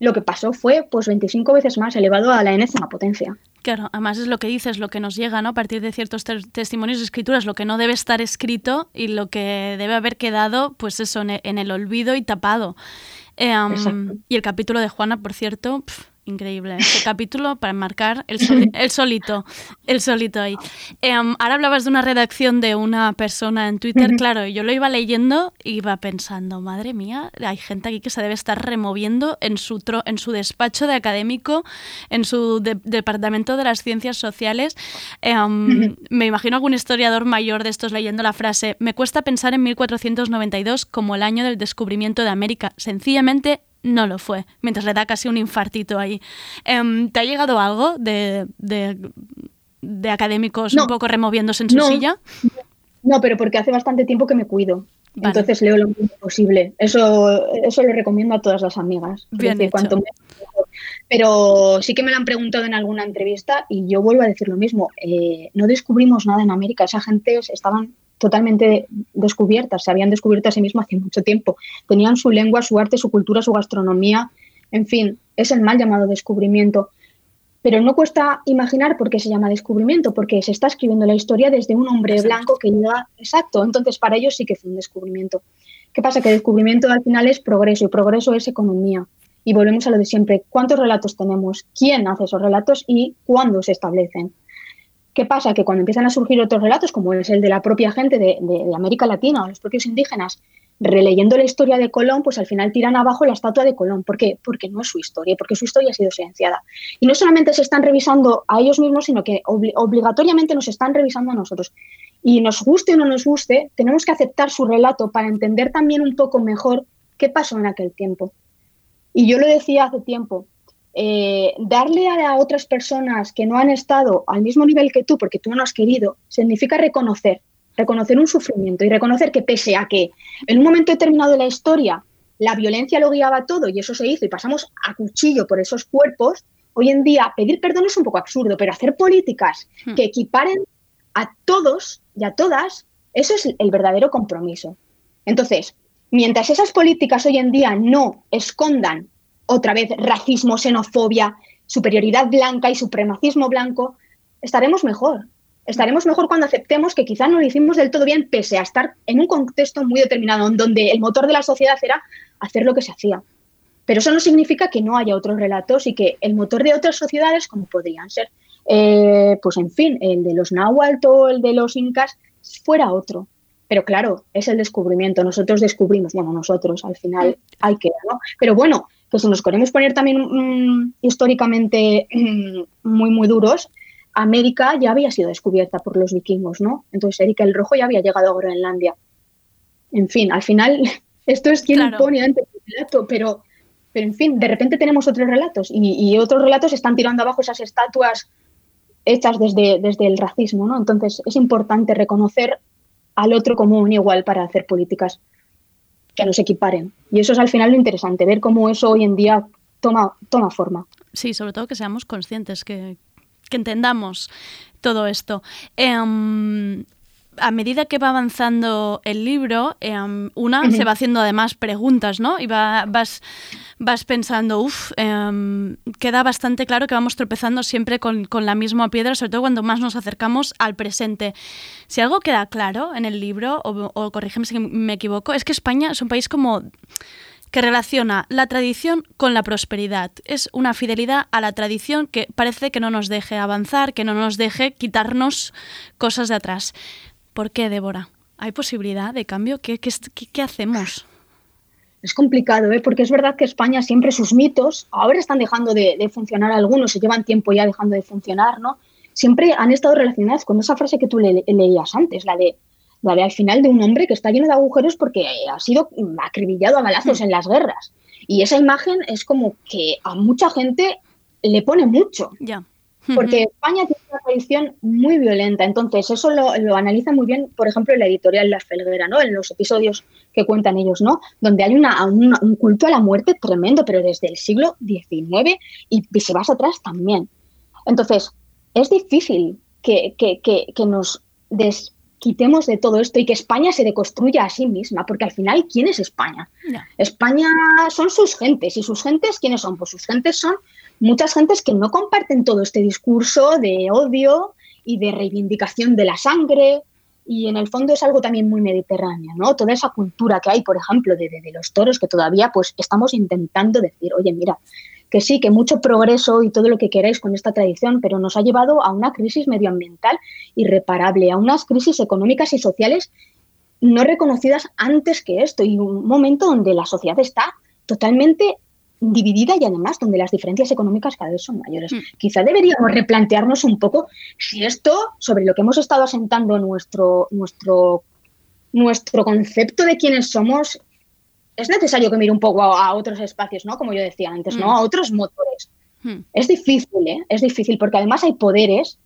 Speaker 13: Lo que pasó fue pues 25 veces más elevado a la enésima potencia.
Speaker 2: Claro, además es lo que dices, lo que nos llega, ¿no? A partir de ciertos te- testimonios y escrituras, lo que no debe estar escrito y lo que debe haber quedado, pues eso, en e- en el olvido y tapado. Eh, um,
Speaker 13: Exacto.
Speaker 2: y el capítulo de Juana, por cierto, pf, increíble. Este capítulo para enmarcar el, soli- el solito, el solito ahí. Eh, um, ahora hablabas de una redacción de una persona en Twitter, claro, yo lo iba leyendo y iba pensando, madre mía, hay gente aquí que se debe estar removiendo en su, tro- en su despacho de académico, en su de- departamento de las ciencias sociales. Eh, um, me imagino algún historiador mayor de estos leyendo la frase, me cuesta pensar en 1492 como el año del descubrimiento de América. Sencillamente no lo fue, mientras le da casi un infartito ahí. Em, ¿Te ha llegado algo de, de, de académicos
Speaker 13: No.
Speaker 2: un poco removiéndose en su
Speaker 13: No.
Speaker 2: silla?
Speaker 13: No, pero porque hace bastante tiempo que me cuido.
Speaker 2: Vale.
Speaker 13: Entonces leo lo mínimo posible. Eso, eso lo recomiendo a todas las amigas.
Speaker 2: Bien
Speaker 13: decir,
Speaker 2: hecho.
Speaker 13: Pero sí que me lo han preguntado en alguna entrevista y yo vuelvo a decir lo mismo. Eh, no descubrimos nada en América. Esa gente estaban totalmente descubiertas, se habían descubierto a sí mismas hace mucho tiempo. Tenían su lengua, su arte, su cultura, su gastronomía. En fin, es el mal llamado descubrimiento. Pero no cuesta imaginar por qué se llama descubrimiento, porque se está escribiendo la historia desde un hombre blanco que llega. Exacto, entonces para ellos sí que fue un descubrimiento. ¿Qué pasa? Que descubrimiento al final es progreso y progreso es economía. Y volvemos a lo de siempre. ¿Cuántos relatos tenemos? ¿Quién hace esos relatos y cuándo se establecen? ¿Qué pasa? Que cuando empiezan a surgir otros relatos, como es el de la propia gente de, América Latina o los propios indígenas, releyendo la historia de Colón, pues al final tiran abajo la estatua de Colón. ¿Por qué? Porque no es su historia, porque su historia ha sido silenciada. Y no solamente se están revisando a ellos mismos, sino que obli- obligatoriamente nos están revisando a nosotros. Y nos guste o no nos guste, tenemos que aceptar su relato para entender también un poco mejor qué pasó en aquel tiempo. Y yo lo decía hace tiempo, eh, darle a otras personas que no han estado al mismo nivel que tú, porque tú no has querido, significa reconocer, reconocer un sufrimiento y reconocer que pese a que en un momento determinado de la historia la violencia lo guiaba todo y eso se hizo y pasamos a cuchillo por esos cuerpos, hoy en día pedir perdón es un poco absurdo, pero hacer políticas
Speaker 2: Hmm.
Speaker 13: que equiparen a todos y a todas, eso es el verdadero compromiso. Entonces, mientras esas políticas hoy en día no escondan otra vez racismo, xenofobia, superioridad blanca y supremacismo blanco, estaremos mejor. Estaremos mejor cuando aceptemos que quizá no lo hicimos del todo bien, pese a estar en un contexto muy determinado, en donde el motor de la sociedad era hacer lo que se hacía. Pero eso no significa que no haya otros relatos y que el motor de otras sociedades, como podrían ser, eh, pues en fin, el de los náhuatl o el de los incas, fuera otro. Pero claro, es el descubrimiento. Nosotros descubrimos, bueno, nosotros al final hay que, ¿no? Pero bueno, pues si nos queremos poner también mm, históricamente mm, muy, muy duros, América ya había sido descubierta por los vikingos, ¿no? Entonces Erika el Rojo ya había llegado a Groenlandia. En fin, al final, esto es quien
Speaker 2: Claro.
Speaker 13: impone antes el relato, pero, pero en fin, de repente tenemos otros relatos y, y otros relatos están tirando abajo esas estatuas hechas desde, desde el racismo, ¿no? Entonces es importante reconocer al otro como un igual para hacer políticas que nos equiparen. Y eso es al final lo interesante, ver cómo eso hoy en día toma, toma forma.
Speaker 2: Sí, sobre todo que seamos conscientes, que, entendamos todo esto. Em, a medida que va avanzando el libro, em, una se va haciendo además preguntas, ¿no? Y va- vas, vas pensando, uff, queda bastante claro que vamos tropezando siempre con, con la misma piedra, sobre todo cuando más nos acercamos al presente. Si algo queda claro en el libro, o, o corrígeme si me equivoco, es que España es un país como que relaciona la tradición con la prosperidad. Es una fidelidad a la tradición que parece que no nos deje avanzar, que no nos deje quitarnos cosas de atrás. ¿Por qué, Débora? ¿Hay posibilidad de cambio? ¿Qué, qué, qué- qué hacemos?
Speaker 13: Es complicado, ¿eh? porque es verdad que España siempre sus mitos, ahora están dejando de, de funcionar algunos, se llevan tiempo ya dejando de funcionar, ¿no? Siempre han estado relacionadas con esa frase que tú le- leías antes, la de, la de al final de un hombre que está lleno de agujeros porque ha sido acribillado a balazos
Speaker 2: Hmm.
Speaker 13: en las guerras. Y esa imagen es como que a mucha gente le pone mucho.
Speaker 2: Ya.
Speaker 13: Porque España tiene una tradición muy violenta, entonces eso lo, lo analiza muy bien, por ejemplo, la editorial La Felguera, ¿no? En los episodios que cuentan ellos, ¿no? Donde hay una, una- un culto a la muerte tremendo, pero desde el siglo XIX y si vas atrás también. Entonces, es difícil que, que- que- que nos desquitemos de todo esto y que España se deconstruya a sí misma, porque al final, ¿quién es España? España son sus gentes. ¿Y sus gentes quiénes son? Pues sus gentes son muchas gentes que no comparten todo este discurso de odio y de reivindicación de la sangre. Y en el fondo es algo también muy mediterráneo, ¿no? Toda esa cultura que hay, por ejemplo, de, de- de los toros, que todavía pues estamos intentando decir, oye, mira, que sí, que mucho progreso y todo lo que queráis con esta tradición, pero nos ha llevado a una crisis medioambiental irreparable, a unas crisis económicas y sociales no reconocidas antes que esto y un momento donde la sociedad está totalmente dividida y además donde las diferencias económicas cada vez son mayores. Quizá deberíamos replantearnos un poco si esto, sobre lo que hemos estado asentando nuestro, nuestro, nuestro concepto de quiénes somos, es necesario que mire un poco a, a otros espacios, ¿no? Como yo decía antes, ¿no?
Speaker 2: Mm.
Speaker 13: A otros motores.
Speaker 2: Hmm.
Speaker 13: Es difícil, ¿eh? Es difícil porque además hay poderes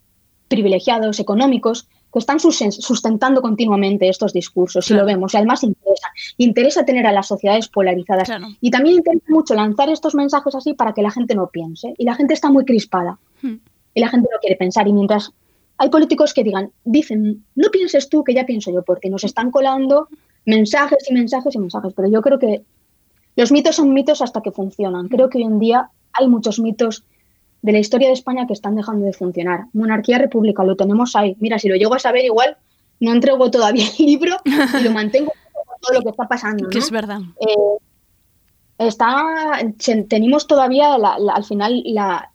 Speaker 13: privilegiados, económicos, que están sustentando continuamente estos discursos, y lo vemos, y además interesa. Interesa tener a las sociedades polarizadas. Y también interesa mucho lanzar estos mensajes así para que la gente no piense. Y la gente está muy crispada.
Speaker 2: Hmm.
Speaker 13: Y la gente no quiere pensar. Y mientras hay políticos que digan, dicen, no pienses tú, que ya pienso yo por ti. Nos están colando mensajes y mensajes y mensajes. Pero yo creo que los mitos son mitos hasta que funcionan. Creo que hoy en día hay muchos mitos de la historia de España que están dejando de funcionar. Monarquía, república, lo tenemos ahí. Mira, si lo llego a saber, igual no entrego todavía el libro y lo mantengo con todo lo que está pasando.
Speaker 2: Que es verdad.
Speaker 13: Eh, está, tenemos todavía la- la- al final la,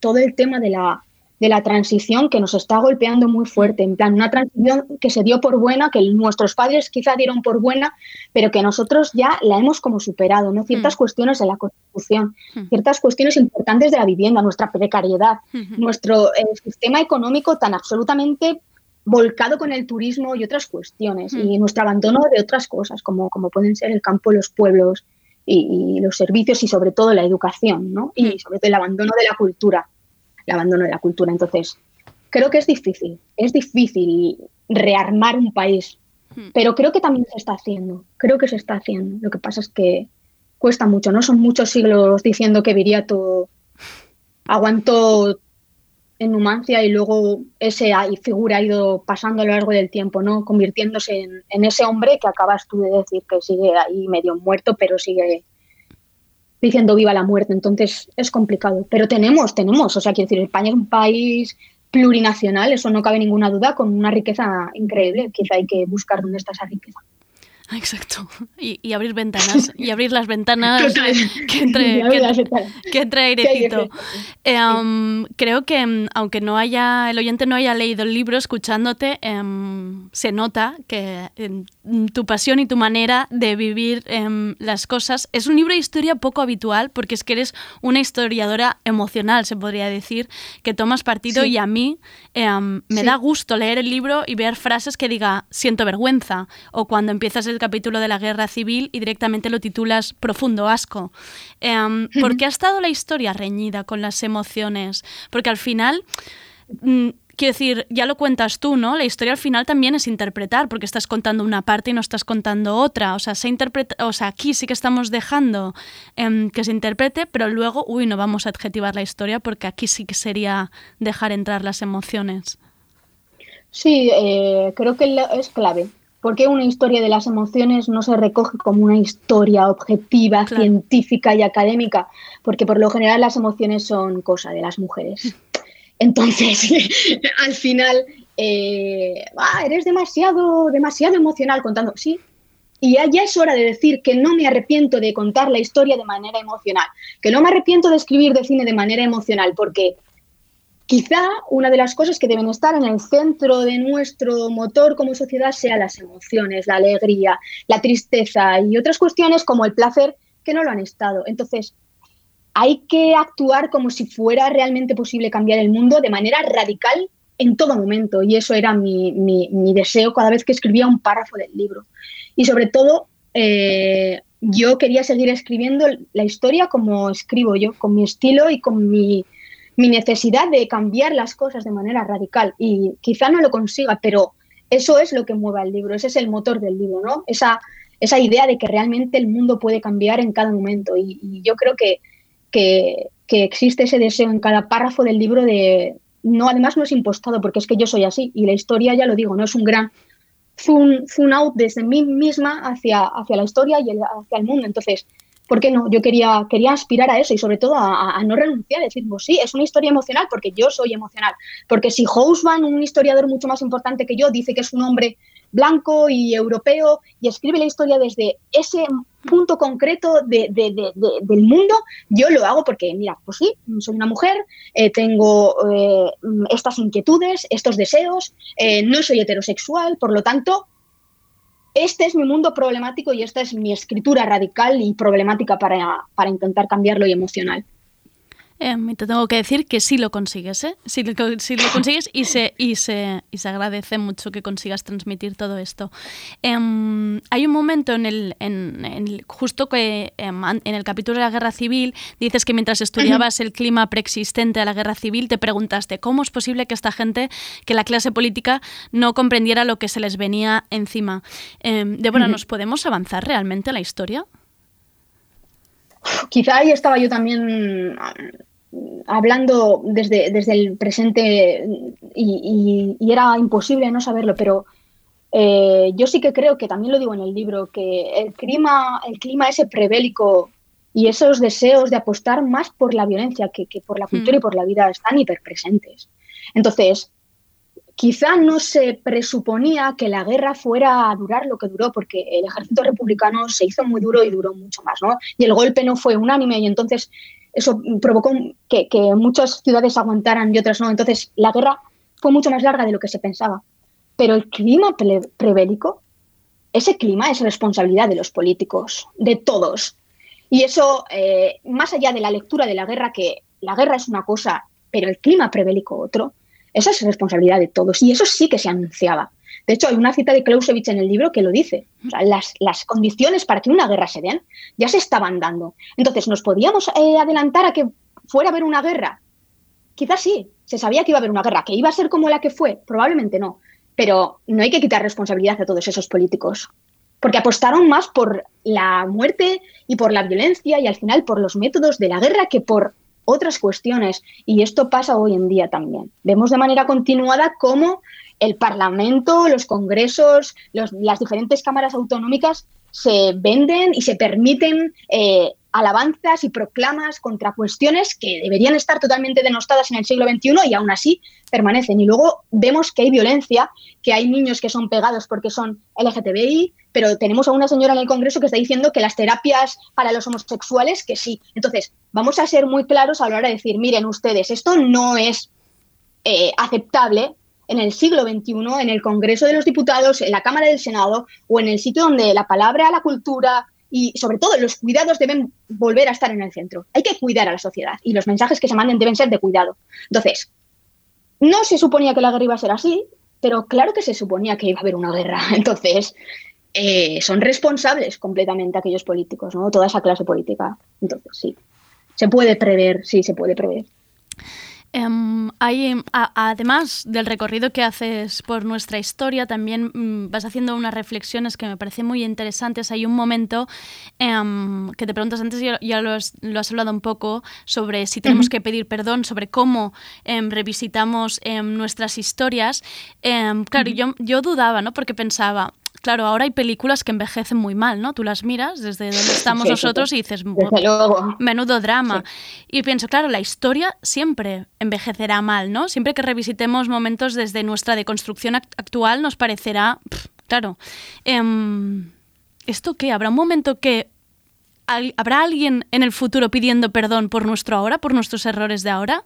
Speaker 13: todo el tema de la, de la transición que nos está golpeando muy fuerte, en plan, una transición que se dio por buena, que nuestros padres quizá dieron por buena, pero que nosotros ya la hemos como superado, ¿no? Ciertas cuestiones de la Constitución, ciertas cuestiones importantes de la vivienda, nuestra precariedad, nuestro eh, sistema económico tan absolutamente volcado con el turismo y otras cuestiones, y nuestro abandono de otras cosas, como, como pueden ser el campo, los pueblos y, y los servicios y sobre todo la educación, ¿no? Y sobre todo el abandono de la cultura, el abandono de la cultura. Entonces, creo que es difícil, es difícil rearmar un país, pero creo que también se está haciendo, creo que se está haciendo. Lo que pasa es que cuesta mucho, ¿no? Son muchos siglos diciendo que Viriato aguantó en Numancia y luego ese ahí figura ha ido pasando a lo largo del tiempo, ¿no? Convirtiéndose en, en ese hombre que acabas tú de decir que sigue ahí medio muerto, pero sigue diciendo viva la muerte. Entonces es complicado. Pero tenemos, tenemos, o sea, quiero decir, España es un país plurinacional, eso no cabe ninguna duda, con una riqueza increíble. Quizá hay que buscar dónde está esa riqueza.
Speaker 2: Exacto. Y, y abrir ventanas. Y abrir las ventanas que entre, que, entre airecito. Eh, um, creo que mm, aunque no haya el oyente no haya leído el libro, escuchándote, em, se nota que em, tu pasión y tu manera de vivir em, las cosas es un libro de historia poco habitual porque es que eres una historiadora emocional, se podría decir, que tomas partido
Speaker 13: Sí.
Speaker 2: y a mí em, me
Speaker 13: Sí.
Speaker 2: da gusto leer el libro y ver frases que diga siento vergüenza o cuando empiezas el capítulo de la guerra civil y directamente lo titulas profundo asco. Em, ¿Por qué ha estado la historia reñida con las emociones? Porque al final, mm, quiero decir, ya lo cuentas tú, ¿no? La historia al final también es interpretar, porque estás contando una parte y no estás contando otra. O sea, se interpreta, o sea aquí sí que estamos dejando em, que se interprete, pero luego, uy, no vamos a adjetivar la historia porque aquí sí que sería dejar entrar las emociones.
Speaker 13: Sí, eh, creo que es clave. Porque una historia de las emociones no se recoge como una historia objetiva,
Speaker 2: Claro.
Speaker 13: científica y académica, porque por lo general las emociones son cosa de las mujeres. Entonces, al final, eh, "Ah, eres demasiado, demasiado emocional contando. Sí, y ya, ya es hora de decir que no me arrepiento de contar la historia de manera emocional, que no me arrepiento de escribir de cine de manera emocional, porque quizá una de las cosas que deben estar en el centro de nuestro motor como sociedad sea las emociones, la alegría, la tristeza y otras cuestiones como el placer que no lo han estado. Entonces, hay que actuar como si fuera realmente posible cambiar el mundo de manera radical en todo momento. Y eso era mi, mi- deseo cada vez que escribía un párrafo del libro. Y sobre todo, eh, yo quería seguir escribiendo la historia como escribo yo, con mi estilo y con mi, mi necesidad de cambiar las cosas de manera radical. Y quizá no lo consiga, pero eso es lo que mueve al libro, ese es el motor del libro, ¿no? Esa, esa idea de que realmente el mundo puede cambiar en cada momento. Y, yo creo que, que, que existe ese deseo en cada párrafo del libro de... No, además no es impostado, porque es que yo soy así. Y la historia, ya lo digo, no es un gran zoom, zoom out desde mí misma hacia, hacia la historia y el- hacia el mundo. Entonces, ¿por qué no? Yo quería, quería aspirar a eso y sobre todo a, no renunciar, decir, pues sí, es una historia emocional porque yo soy emocional. Porque si Housman, un historiador mucho más importante que yo, dice que es un hombre blanco y europeo y escribe la historia desde ese punto concreto de- de- de- de- del mundo, yo lo hago porque, mira, pues sí, soy una mujer, eh, tengo eh, estas inquietudes, estos deseos, eh, no soy heterosexual, por lo tanto, este es mi mundo problemático y esta es mi escritura radical y problemática para, para intentar cambiarlo y emocional.
Speaker 2: Y te tengo que decir que sí lo consigues, ¿eh? Sí lo, co- sí lo consigues y se, y, se, y se agradece mucho que consigas transmitir todo esto. Em, hay un momento en el, en, en justo que em, en el capítulo de la guerra civil dices que mientras estudiabas el clima preexistente a la guerra civil te preguntaste cómo es posible que esta gente, que la clase política no comprendiera lo que se les venía encima. Em, Débora. ¿nos podemos avanzar realmente en la historia?
Speaker 13: Quizá ahí estaba yo también ah, hablando desde, desde el presente y, y- y era imposible no saberlo, pero eh, yo sí que creo que también lo digo en el libro, que el clima, el clima ese prebélico y esos deseos de apostar más por la violencia que, que por la cultura y por la vida están hiperpresentes. Entonces, quizá no se presuponía que la guerra fuera a durar lo que duró, porque el ejército republicano se hizo muy duro y duró mucho más, ¿no? Y el golpe no fue unánime y entonces eso provocó que, muchas ciudades aguantaran y otras no. Entonces la guerra fue mucho más larga de lo que se pensaba. Pero el clima pre- prebélico, ese clima es responsabilidad de los políticos, de todos. Y eso, eh, más allá de la lectura de la guerra, que la guerra es una cosa, pero el clima prebélico otro, esa es responsabilidad de todos. Y eso sí que se anunciaba. De hecho, hay una cita de Clausewitz en el libro que lo dice. Las, las condiciones para que una guerra se den ya se estaban dando. Entonces, ¿nos podíamos eh, adelantar a que fuera a haber una guerra? Quizás sí, se sabía que iba a haber una guerra, que iba a ser como la que fue, probablemente no. Pero no hay que quitar responsabilidad a todos esos políticos, porque apostaron más por la muerte y por la violencia y al final por los métodos de la guerra que por otras cuestiones. Y esto pasa hoy en día también. Vemos de manera continuada cómo el Parlamento, los congresos, las diferentes cámaras autonómicas se venden y se permiten eh, alabanzas y proclamas contra cuestiones que deberían estar totalmente denostadas en el siglo XXI y aún así permanecen. Y luego vemos que hay violencia, que hay niños que son pegados porque son LGTBI, pero tenemos a una señora en el Congreso que está diciendo que las terapias para los homosexuales, que sí. Entonces, vamos a ser muy claros a la hora de decir, miren ustedes, esto no es eh, aceptable en el siglo XXI, en el Congreso de los Diputados, en la Cámara del Senado o en el sitio donde la palabra, la cultura y sobre todo los cuidados deben volver a estar en el centro. Hay que cuidar a la sociedad y los mensajes que se manden deben ser de cuidado. Entonces, no se suponía que la guerra iba a ser así, pero claro que se suponía que iba a haber una guerra. Entonces, eh, son responsables completamente aquellos políticos, ¿no? Toda esa clase política. Entonces, sí. Se puede prever, sí, se puede prever.
Speaker 2: Hay, a- además del recorrido que haces por nuestra historia, también mm, vas haciendo unas reflexiones que me parecen muy interesantes. Hay un momento em, que te preguntas antes, ya, ya lo, has, lo has hablado un poco, sobre si tenemos que pedir perdón, sobre cómo revisitamos nuestras historias. Claro, yo, yo dudaba, ¿no? Porque pensaba, claro, ahora hay películas que envejecen muy mal, ¿no? Tú las miras desde donde estamos
Speaker 13: Sí,
Speaker 2: nosotros
Speaker 13: sí.
Speaker 2: y dices, menudo drama. Y pienso, claro, la historia siempre envejecerá mal, ¿no? Siempre que revisitemos momentos desde nuestra deconstrucción act- actual nos parecerá, claro, em, ¿esto qué? ¿Habrá un momento que al- habrá alguien en el futuro pidiendo perdón por nuestro ahora, por nuestros errores de ahora?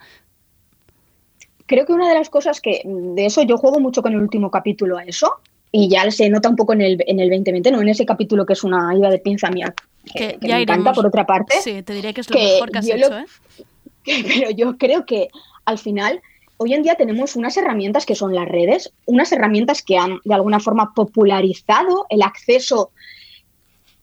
Speaker 13: Creo que una de las cosas que de eso yo juego mucho con el último capítulo a eso y ya se nota un poco en el, en el 2020, ¿no? En ese capítulo que es una ida de pinza mía que, que
Speaker 2: ya
Speaker 13: me encanta por otra parte.
Speaker 2: Sí, te diré que es lo
Speaker 13: que
Speaker 2: mejor que has hecho,
Speaker 13: lo-
Speaker 2: ¿eh?
Speaker 13: Pero yo creo que al final, hoy en día tenemos unas herramientas que son las redes, unas herramientas que han de alguna forma popularizado el acceso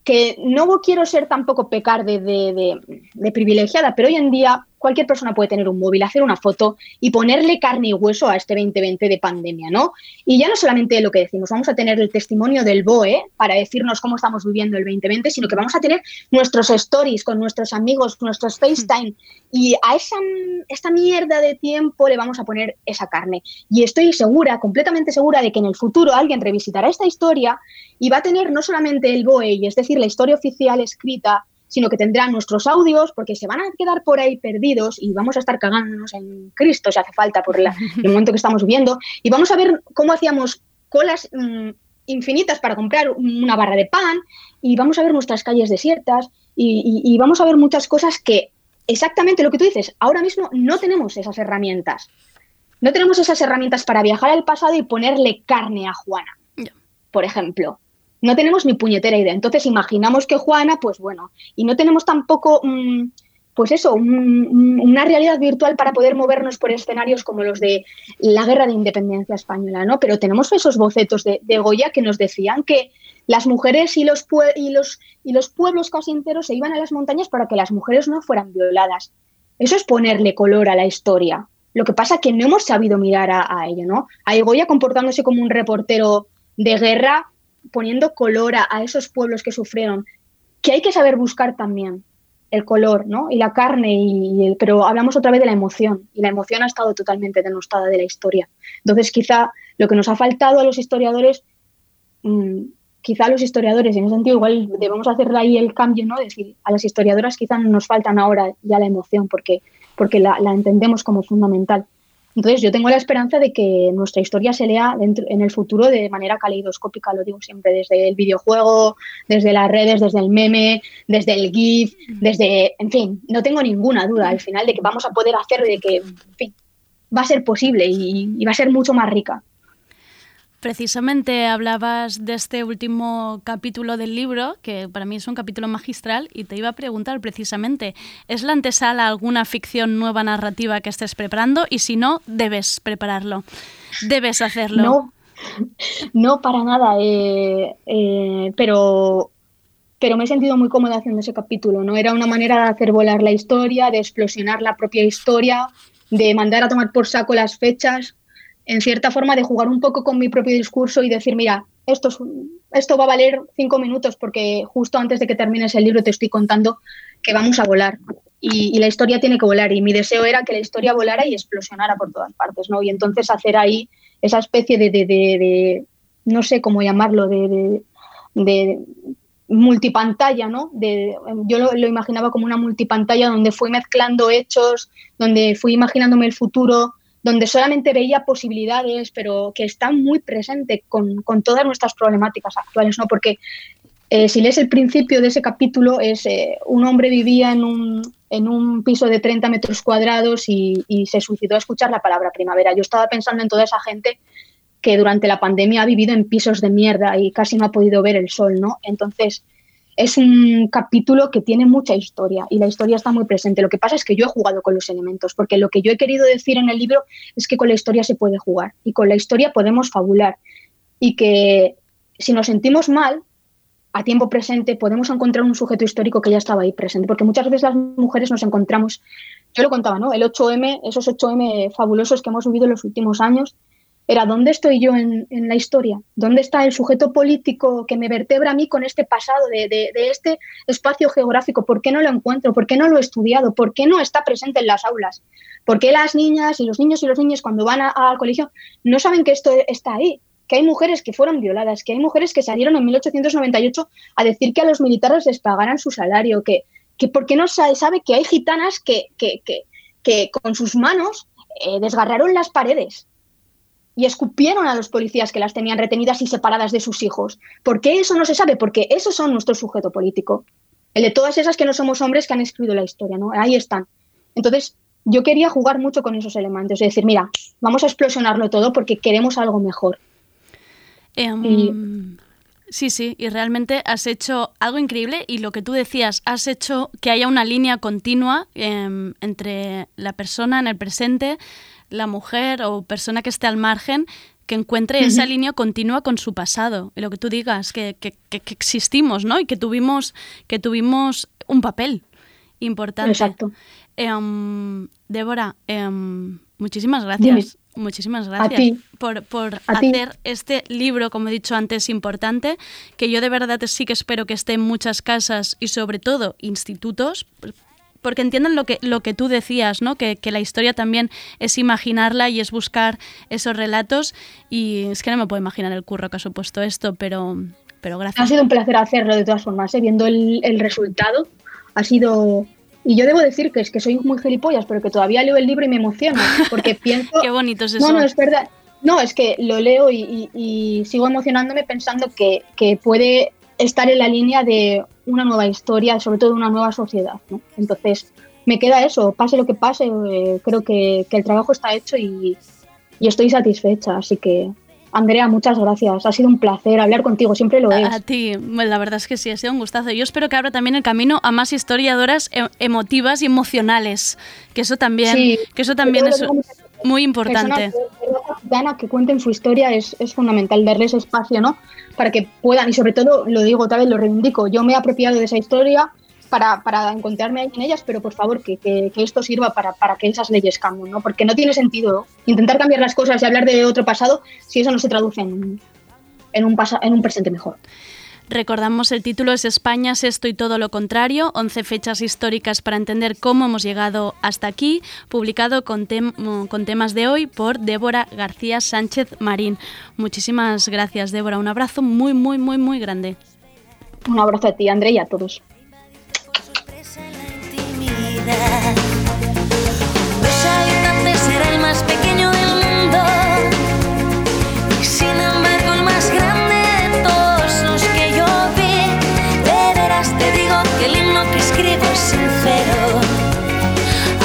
Speaker 13: que no quiero ser tampoco pecar de, de- de- de privilegiada, pero hoy en día cualquier persona puede tener un móvil, hacer una foto y ponerle carne y hueso a este 2020 de pandemia, ¿no? Y ya no solamente lo que decimos, vamos a tener el testimonio del BOE para decirnos cómo estamos viviendo el 2020, sino que vamos a tener nuestros stories con nuestros amigos, nuestros FaceTime, y a esa, esta mierda de tiempo le vamos a poner esa carne. Y estoy segura, completamente segura, de que en el futuro alguien revisitará esta historia y va a tener no solamente el BOE, y es decir, la historia oficial escrita, sino que tendrá nuestros audios, porque se van a quedar por ahí perdidos y vamos a estar cagándonos en Cristo si hace falta por la- el momento que estamos viviendo. Y vamos a ver cómo hacíamos colas mm, infinitas para comprar una barra de pan y vamos a ver nuestras calles desiertas y, y- y vamos a ver muchas cosas que exactamente lo que tú dices, ahora mismo no tenemos esas herramientas. No tenemos esas herramientas para viajar al pasado y ponerle carne a Juana, por ejemplo. No tenemos ni puñetera idea. Entonces imaginamos que Juana, pues bueno, y no tenemos tampoco, mm, pues eso, un- un- una realidad virtual para poder movernos por escenarios como los de la guerra de independencia española, ¿no? Pero tenemos esos bocetos de, de Goya que nos decían que las mujeres y los, y, los, y los pueblos casi enteros se iban a las montañas para que las mujeres no fueran violadas. Eso es ponerle color a la historia. Lo que pasa es que no hemos sabido mirar a, a ello, ¿no? A Goya comportándose como un reportero de guerra, poniendo color a, a esos pueblos que sufrieron, que hay que saber buscar también el color, ¿no? Y la carne, y, el- pero hablamos otra vez de la emoción, y la emoción ha estado totalmente denostada de la historia. Entonces, quizá lo que nos ha faltado a los historiadores, mm, quizá a los historiadores, en ese sentido, igual debemos hacer ahí el cambio, ¿no? Decir, a las historiadoras quizá nos faltan ahora ya la emoción, porque, porque la, la entendemos como fundamental. Entonces, yo tengo la esperanza de que nuestra historia se lea dentro, en el futuro de manera caleidoscópica, lo digo siempre, desde el videojuego, desde las redes, desde el meme, desde el GIF, desde, en fin, no tengo ninguna duda al final de que vamos a poder hacer, de que, en fin, va a ser posible y, y va a ser mucho más rica.
Speaker 2: Precisamente hablabas de este último capítulo del libro, que para mí es un capítulo magistral, y te iba a preguntar precisamente, ¿es la antesala alguna ficción nueva narrativa que estés preparando? Y si no, debes prepararlo, debes hacerlo.
Speaker 13: No, no para nada, eh, eh, pero, pero me he sentido muy cómoda haciendo ese capítulo, ¿no? Era una manera de hacer volar la historia, de explosionar la propia historia, de mandar a tomar por saco las fechas, en cierta forma de jugar un poco con mi propio discurso y decir, mira, esto, es esto va a valer cinco minutos porque justo antes de que termines el libro te estoy contando que vamos a volar. y, la historia tiene que volar. Y mi deseo era que la historia volara y explosionara por todas partes, ¿no? Y entonces hacer ahí esa especie de, de- de- de- no sé cómo llamarlo, de multipantalla, ¿no? De, yo lo, lo imaginaba como una multipantalla donde fui mezclando hechos, donde fui imaginándome el futuro, donde solamente veía posibilidades, pero que están muy presente con, con todas nuestras problemáticas actuales, ¿no? Porque eh, si lees el principio de ese capítulo, es eh, un hombre vivía en un, en un piso de 30 metros cuadrados y, y se suicidó a escuchar la palabra primavera. Yo estaba pensando en toda esa gente que durante la pandemia ha vivido en pisos de mierda y casi no ha podido ver el sol, ¿no? Entonces, es un capítulo que tiene mucha historia y la historia está muy presente. Lo que pasa es que yo he jugado con los elementos, porque lo que yo he querido decir en el libro es que con la historia se puede jugar y con la historia podemos fabular y que si nos sentimos mal, a tiempo presente podemos encontrar un sujeto histórico que ya estaba ahí presente, porque muchas veces las mujeres nos encontramos, yo lo contaba, ¿no? El 8M, esos 8M fabulosos que hemos vivido en los últimos años, era ¿dónde estoy yo en, en la historia? ¿Dónde está el sujeto político que me vertebra a mí con este pasado de, de- este espacio geográfico? ¿Por qué no lo encuentro? ¿Por qué no lo he estudiado? ¿Por qué no está presente en las aulas? ¿Por qué las niñas y los niños y los niños cuando van al colegio no saben que esto está ahí? Que hay mujeres que fueron violadas, que hay mujeres que salieron en 1898 a decir que a los militares les pagaran su salario, que, que ¿por qué no sa- sabe que hay gitanas que, que, que, que con sus manos eh, desgarraron las paredes? Y escupieron a los policías que las tenían retenidas y separadas de sus hijos. ¿Por qué eso no se sabe? Porque esos son nuestro sujeto político. El de todas esas que no somos hombres que han escrito la historia, ¿no? Ahí están. Entonces, yo quería jugar mucho con esos elementos, es decir, mira, vamos a explosionarlo todo porque queremos algo mejor.
Speaker 2: Em, Sí, sí, y realmente has hecho algo increíble y lo que tú decías, has hecho que haya una línea continua em, entre la persona en el presente, la mujer o persona que esté al margen, que encuentre esa línea continua con su pasado. Y lo que tú digas, que, que- que- que existimos, ¿no? Y que tuvimos, que tuvimos un papel importante.
Speaker 13: Exacto.
Speaker 2: Em, Débora, em, muchísimas
Speaker 13: Dime.
Speaker 2: gracias. Muchísimas gracias por, por
Speaker 13: ti.
Speaker 2: hacer este libro, como he dicho antes, importante, que yo de verdad sí que espero que esté en muchas casas y sobre todo institutos, porque entiendan lo que, lo que tú decías, ¿no? Que, que la historia también es imaginarla y es buscar esos relatos y es que no me puedo imaginar el curro que ha supuesto esto, pero, pero
Speaker 13: Ha
Speaker 2: gracias.
Speaker 13: sido un placer hacerlo de todas formas, ¿eh? viendo el, el resultado. Ha sido... Y yo debo decir que es que soy muy gilipollas, pero que todavía leo el libro y me emociono, porque pienso...
Speaker 2: Qué bonito es eso.
Speaker 13: No, no, es verdad. No, es que lo leo y, y- y sigo emocionándome pensando que, que puede estar en la línea de una nueva historia, sobre todo una nueva sociedad. ¿no? Entonces, me queda eso, pase lo que pase, eh, creo que, que el trabajo está hecho y, y estoy satisfecha. Así que, Andrea, muchas gracias. Ha sido un placer hablar contigo, siempre lo es.
Speaker 2: A ti, bueno, la verdad es que sí, ha sido un gustazo. Yo espero que abra también el camino a más historiadoras e- emotivas y emocionales, que eso también,
Speaker 13: Sí,
Speaker 2: que eso también es muy importante.
Speaker 13: Personas gitana que cuenten su historia es, es fundamental, darles espacio, ¿no? Para que puedan, y sobre todo, lo digo otra vez, lo reivindico, yo me he apropiado de esa historia para, para encontrarme ahí en ellas, pero por favor, que, que- esto sirva para, para que esas leyes cambien, ¿no? Porque no tiene sentido intentar cambiar las cosas y hablar de otro pasado si eso no se traduce en, en, un, en un presente mejor.
Speaker 2: Recordamos el título es España es esto y todo lo contrario, 11 fechas históricas para entender cómo hemos llegado hasta aquí, publicado con, tem- con temas de hoy por Débora García Sánchez Marín. Muchísimas gracias, Débora. Un abrazo muy, muy, muy, muy grande.
Speaker 13: Un abrazo a ti, André, y a todos.
Speaker 14: Sincero.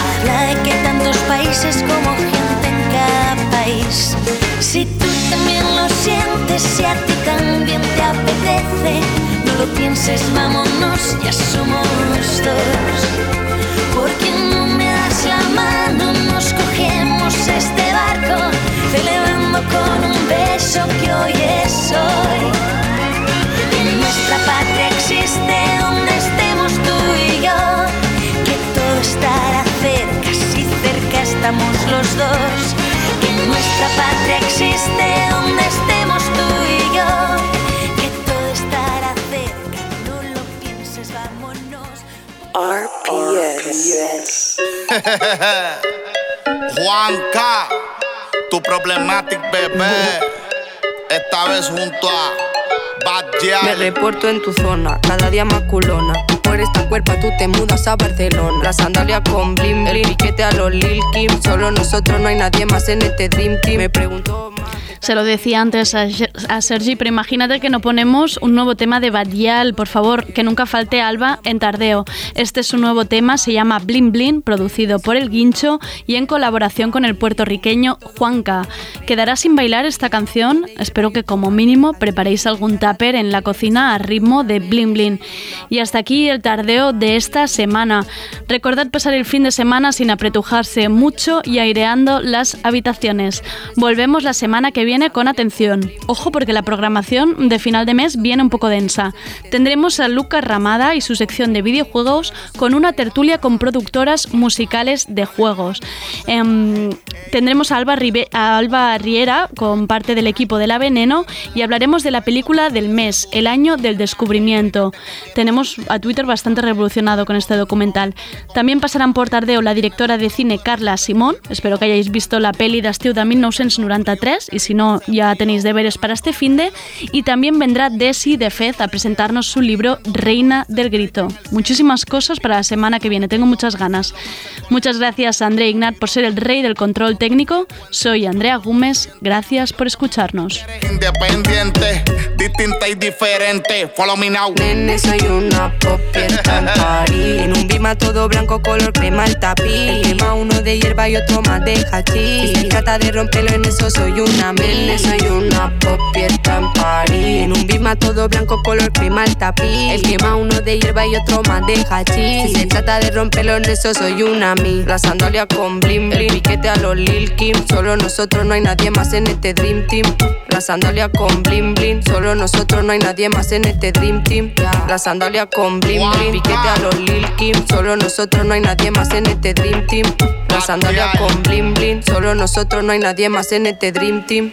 Speaker 14: Habla de que tantos países como gente en cada país. Si tú también lo sientes, si a ti también te apetece, no lo pienses, vámonos, ya somos dos. Porque no me das la mano, nos cogemos este barco, celebrando con un beso que hoy es hoy. Estará cerca, si cerca estamos los dos. Que nuestra patria existe donde estemos tú y yo, que todo estará cerca, no lo pienses, vámonos.
Speaker 1: RPS.
Speaker 11: Juanca, tu problematic bebé. Esta vez junto a Bad
Speaker 15: Me reporto en tu zona, cada día más culona. Por esta cuerpa tú te mudas a Barcelona. La sandalia con blim, el piquete a los Lil Kim. Solo nosotros, no hay nadie más en este Dream Team. Me pregunto.
Speaker 2: Se lo decía antes a, a Sergi, pero imagínate que no ponemos un nuevo tema de Badial, por favor, que nunca falte Alba en Tardeo. Este es un nuevo tema, se llama Blin Blin, producido por El Guincho y en colaboración con el puertorriqueño Juanca. ¿Quedará sin bailar esta canción? Espero que como mínimo preparéis algún tupper en la cocina a ritmo de Blin Blin. Y hasta aquí el Tardeo de esta semana. Recordad pasar el fin de semana sin apretujarse mucho y aireando las habitaciones. Volvemos la semana que viene con atención. Ojo porque la programación de final de mes viene un poco densa. Tendremos a Lucas Ramada y su sección de videojuegos con una tertulia con productoras musicales de juegos. Em, tendremos a Alba, Ribe- a Alba Riera con parte del equipo de La Veneno y hablaremos de la película del mes, El año del descubrimiento. Tenemos a Twitter bastante revolucionado con este documental. También pasarán por tardeo la directora de cine Carla Simón. Espero que hayáis visto la peli d'estiu de 1993 y si no ya tenéis deberes para este finde. Y también vendrá Desi de Fez a presentarnos su libro Reina del Grito. Muchísimas cosas para la semana que viene, tengo muchas ganas. Muchas gracias a André Ignat por ser el rey del control técnico. Soy Andrea Gómez, gracias por escucharnos.
Speaker 11: Independiente, distinta y diferente. Follow me now.
Speaker 15: Nene, soy una popieta en París. En un bima todo blanco, color crema el tapiz. El quema uno de hierba y otro más de hachís. Si trata de romperlo en eso, soy una Soy una popieta en París. En un bima todo blanco, color crema el tapiz. El quema uno de hierba y otro más de hachís. Si se trata de romperlo en eso, soy una mi. La sandalia con blim. El piquete a los Lil Kim. Solo nosotros, no hay nadie más en este Dream Team. La sandalia con blim blim. Solo nosotros, no hay nadie más en este Dream Team. La sandalia con blim blim. Piquete a los Lil Kim. Solo nosotros, no hay nadie más en este Dream Team. La sandalia con blim blim. Solo nosotros, no hay nadie más en este Dream Team.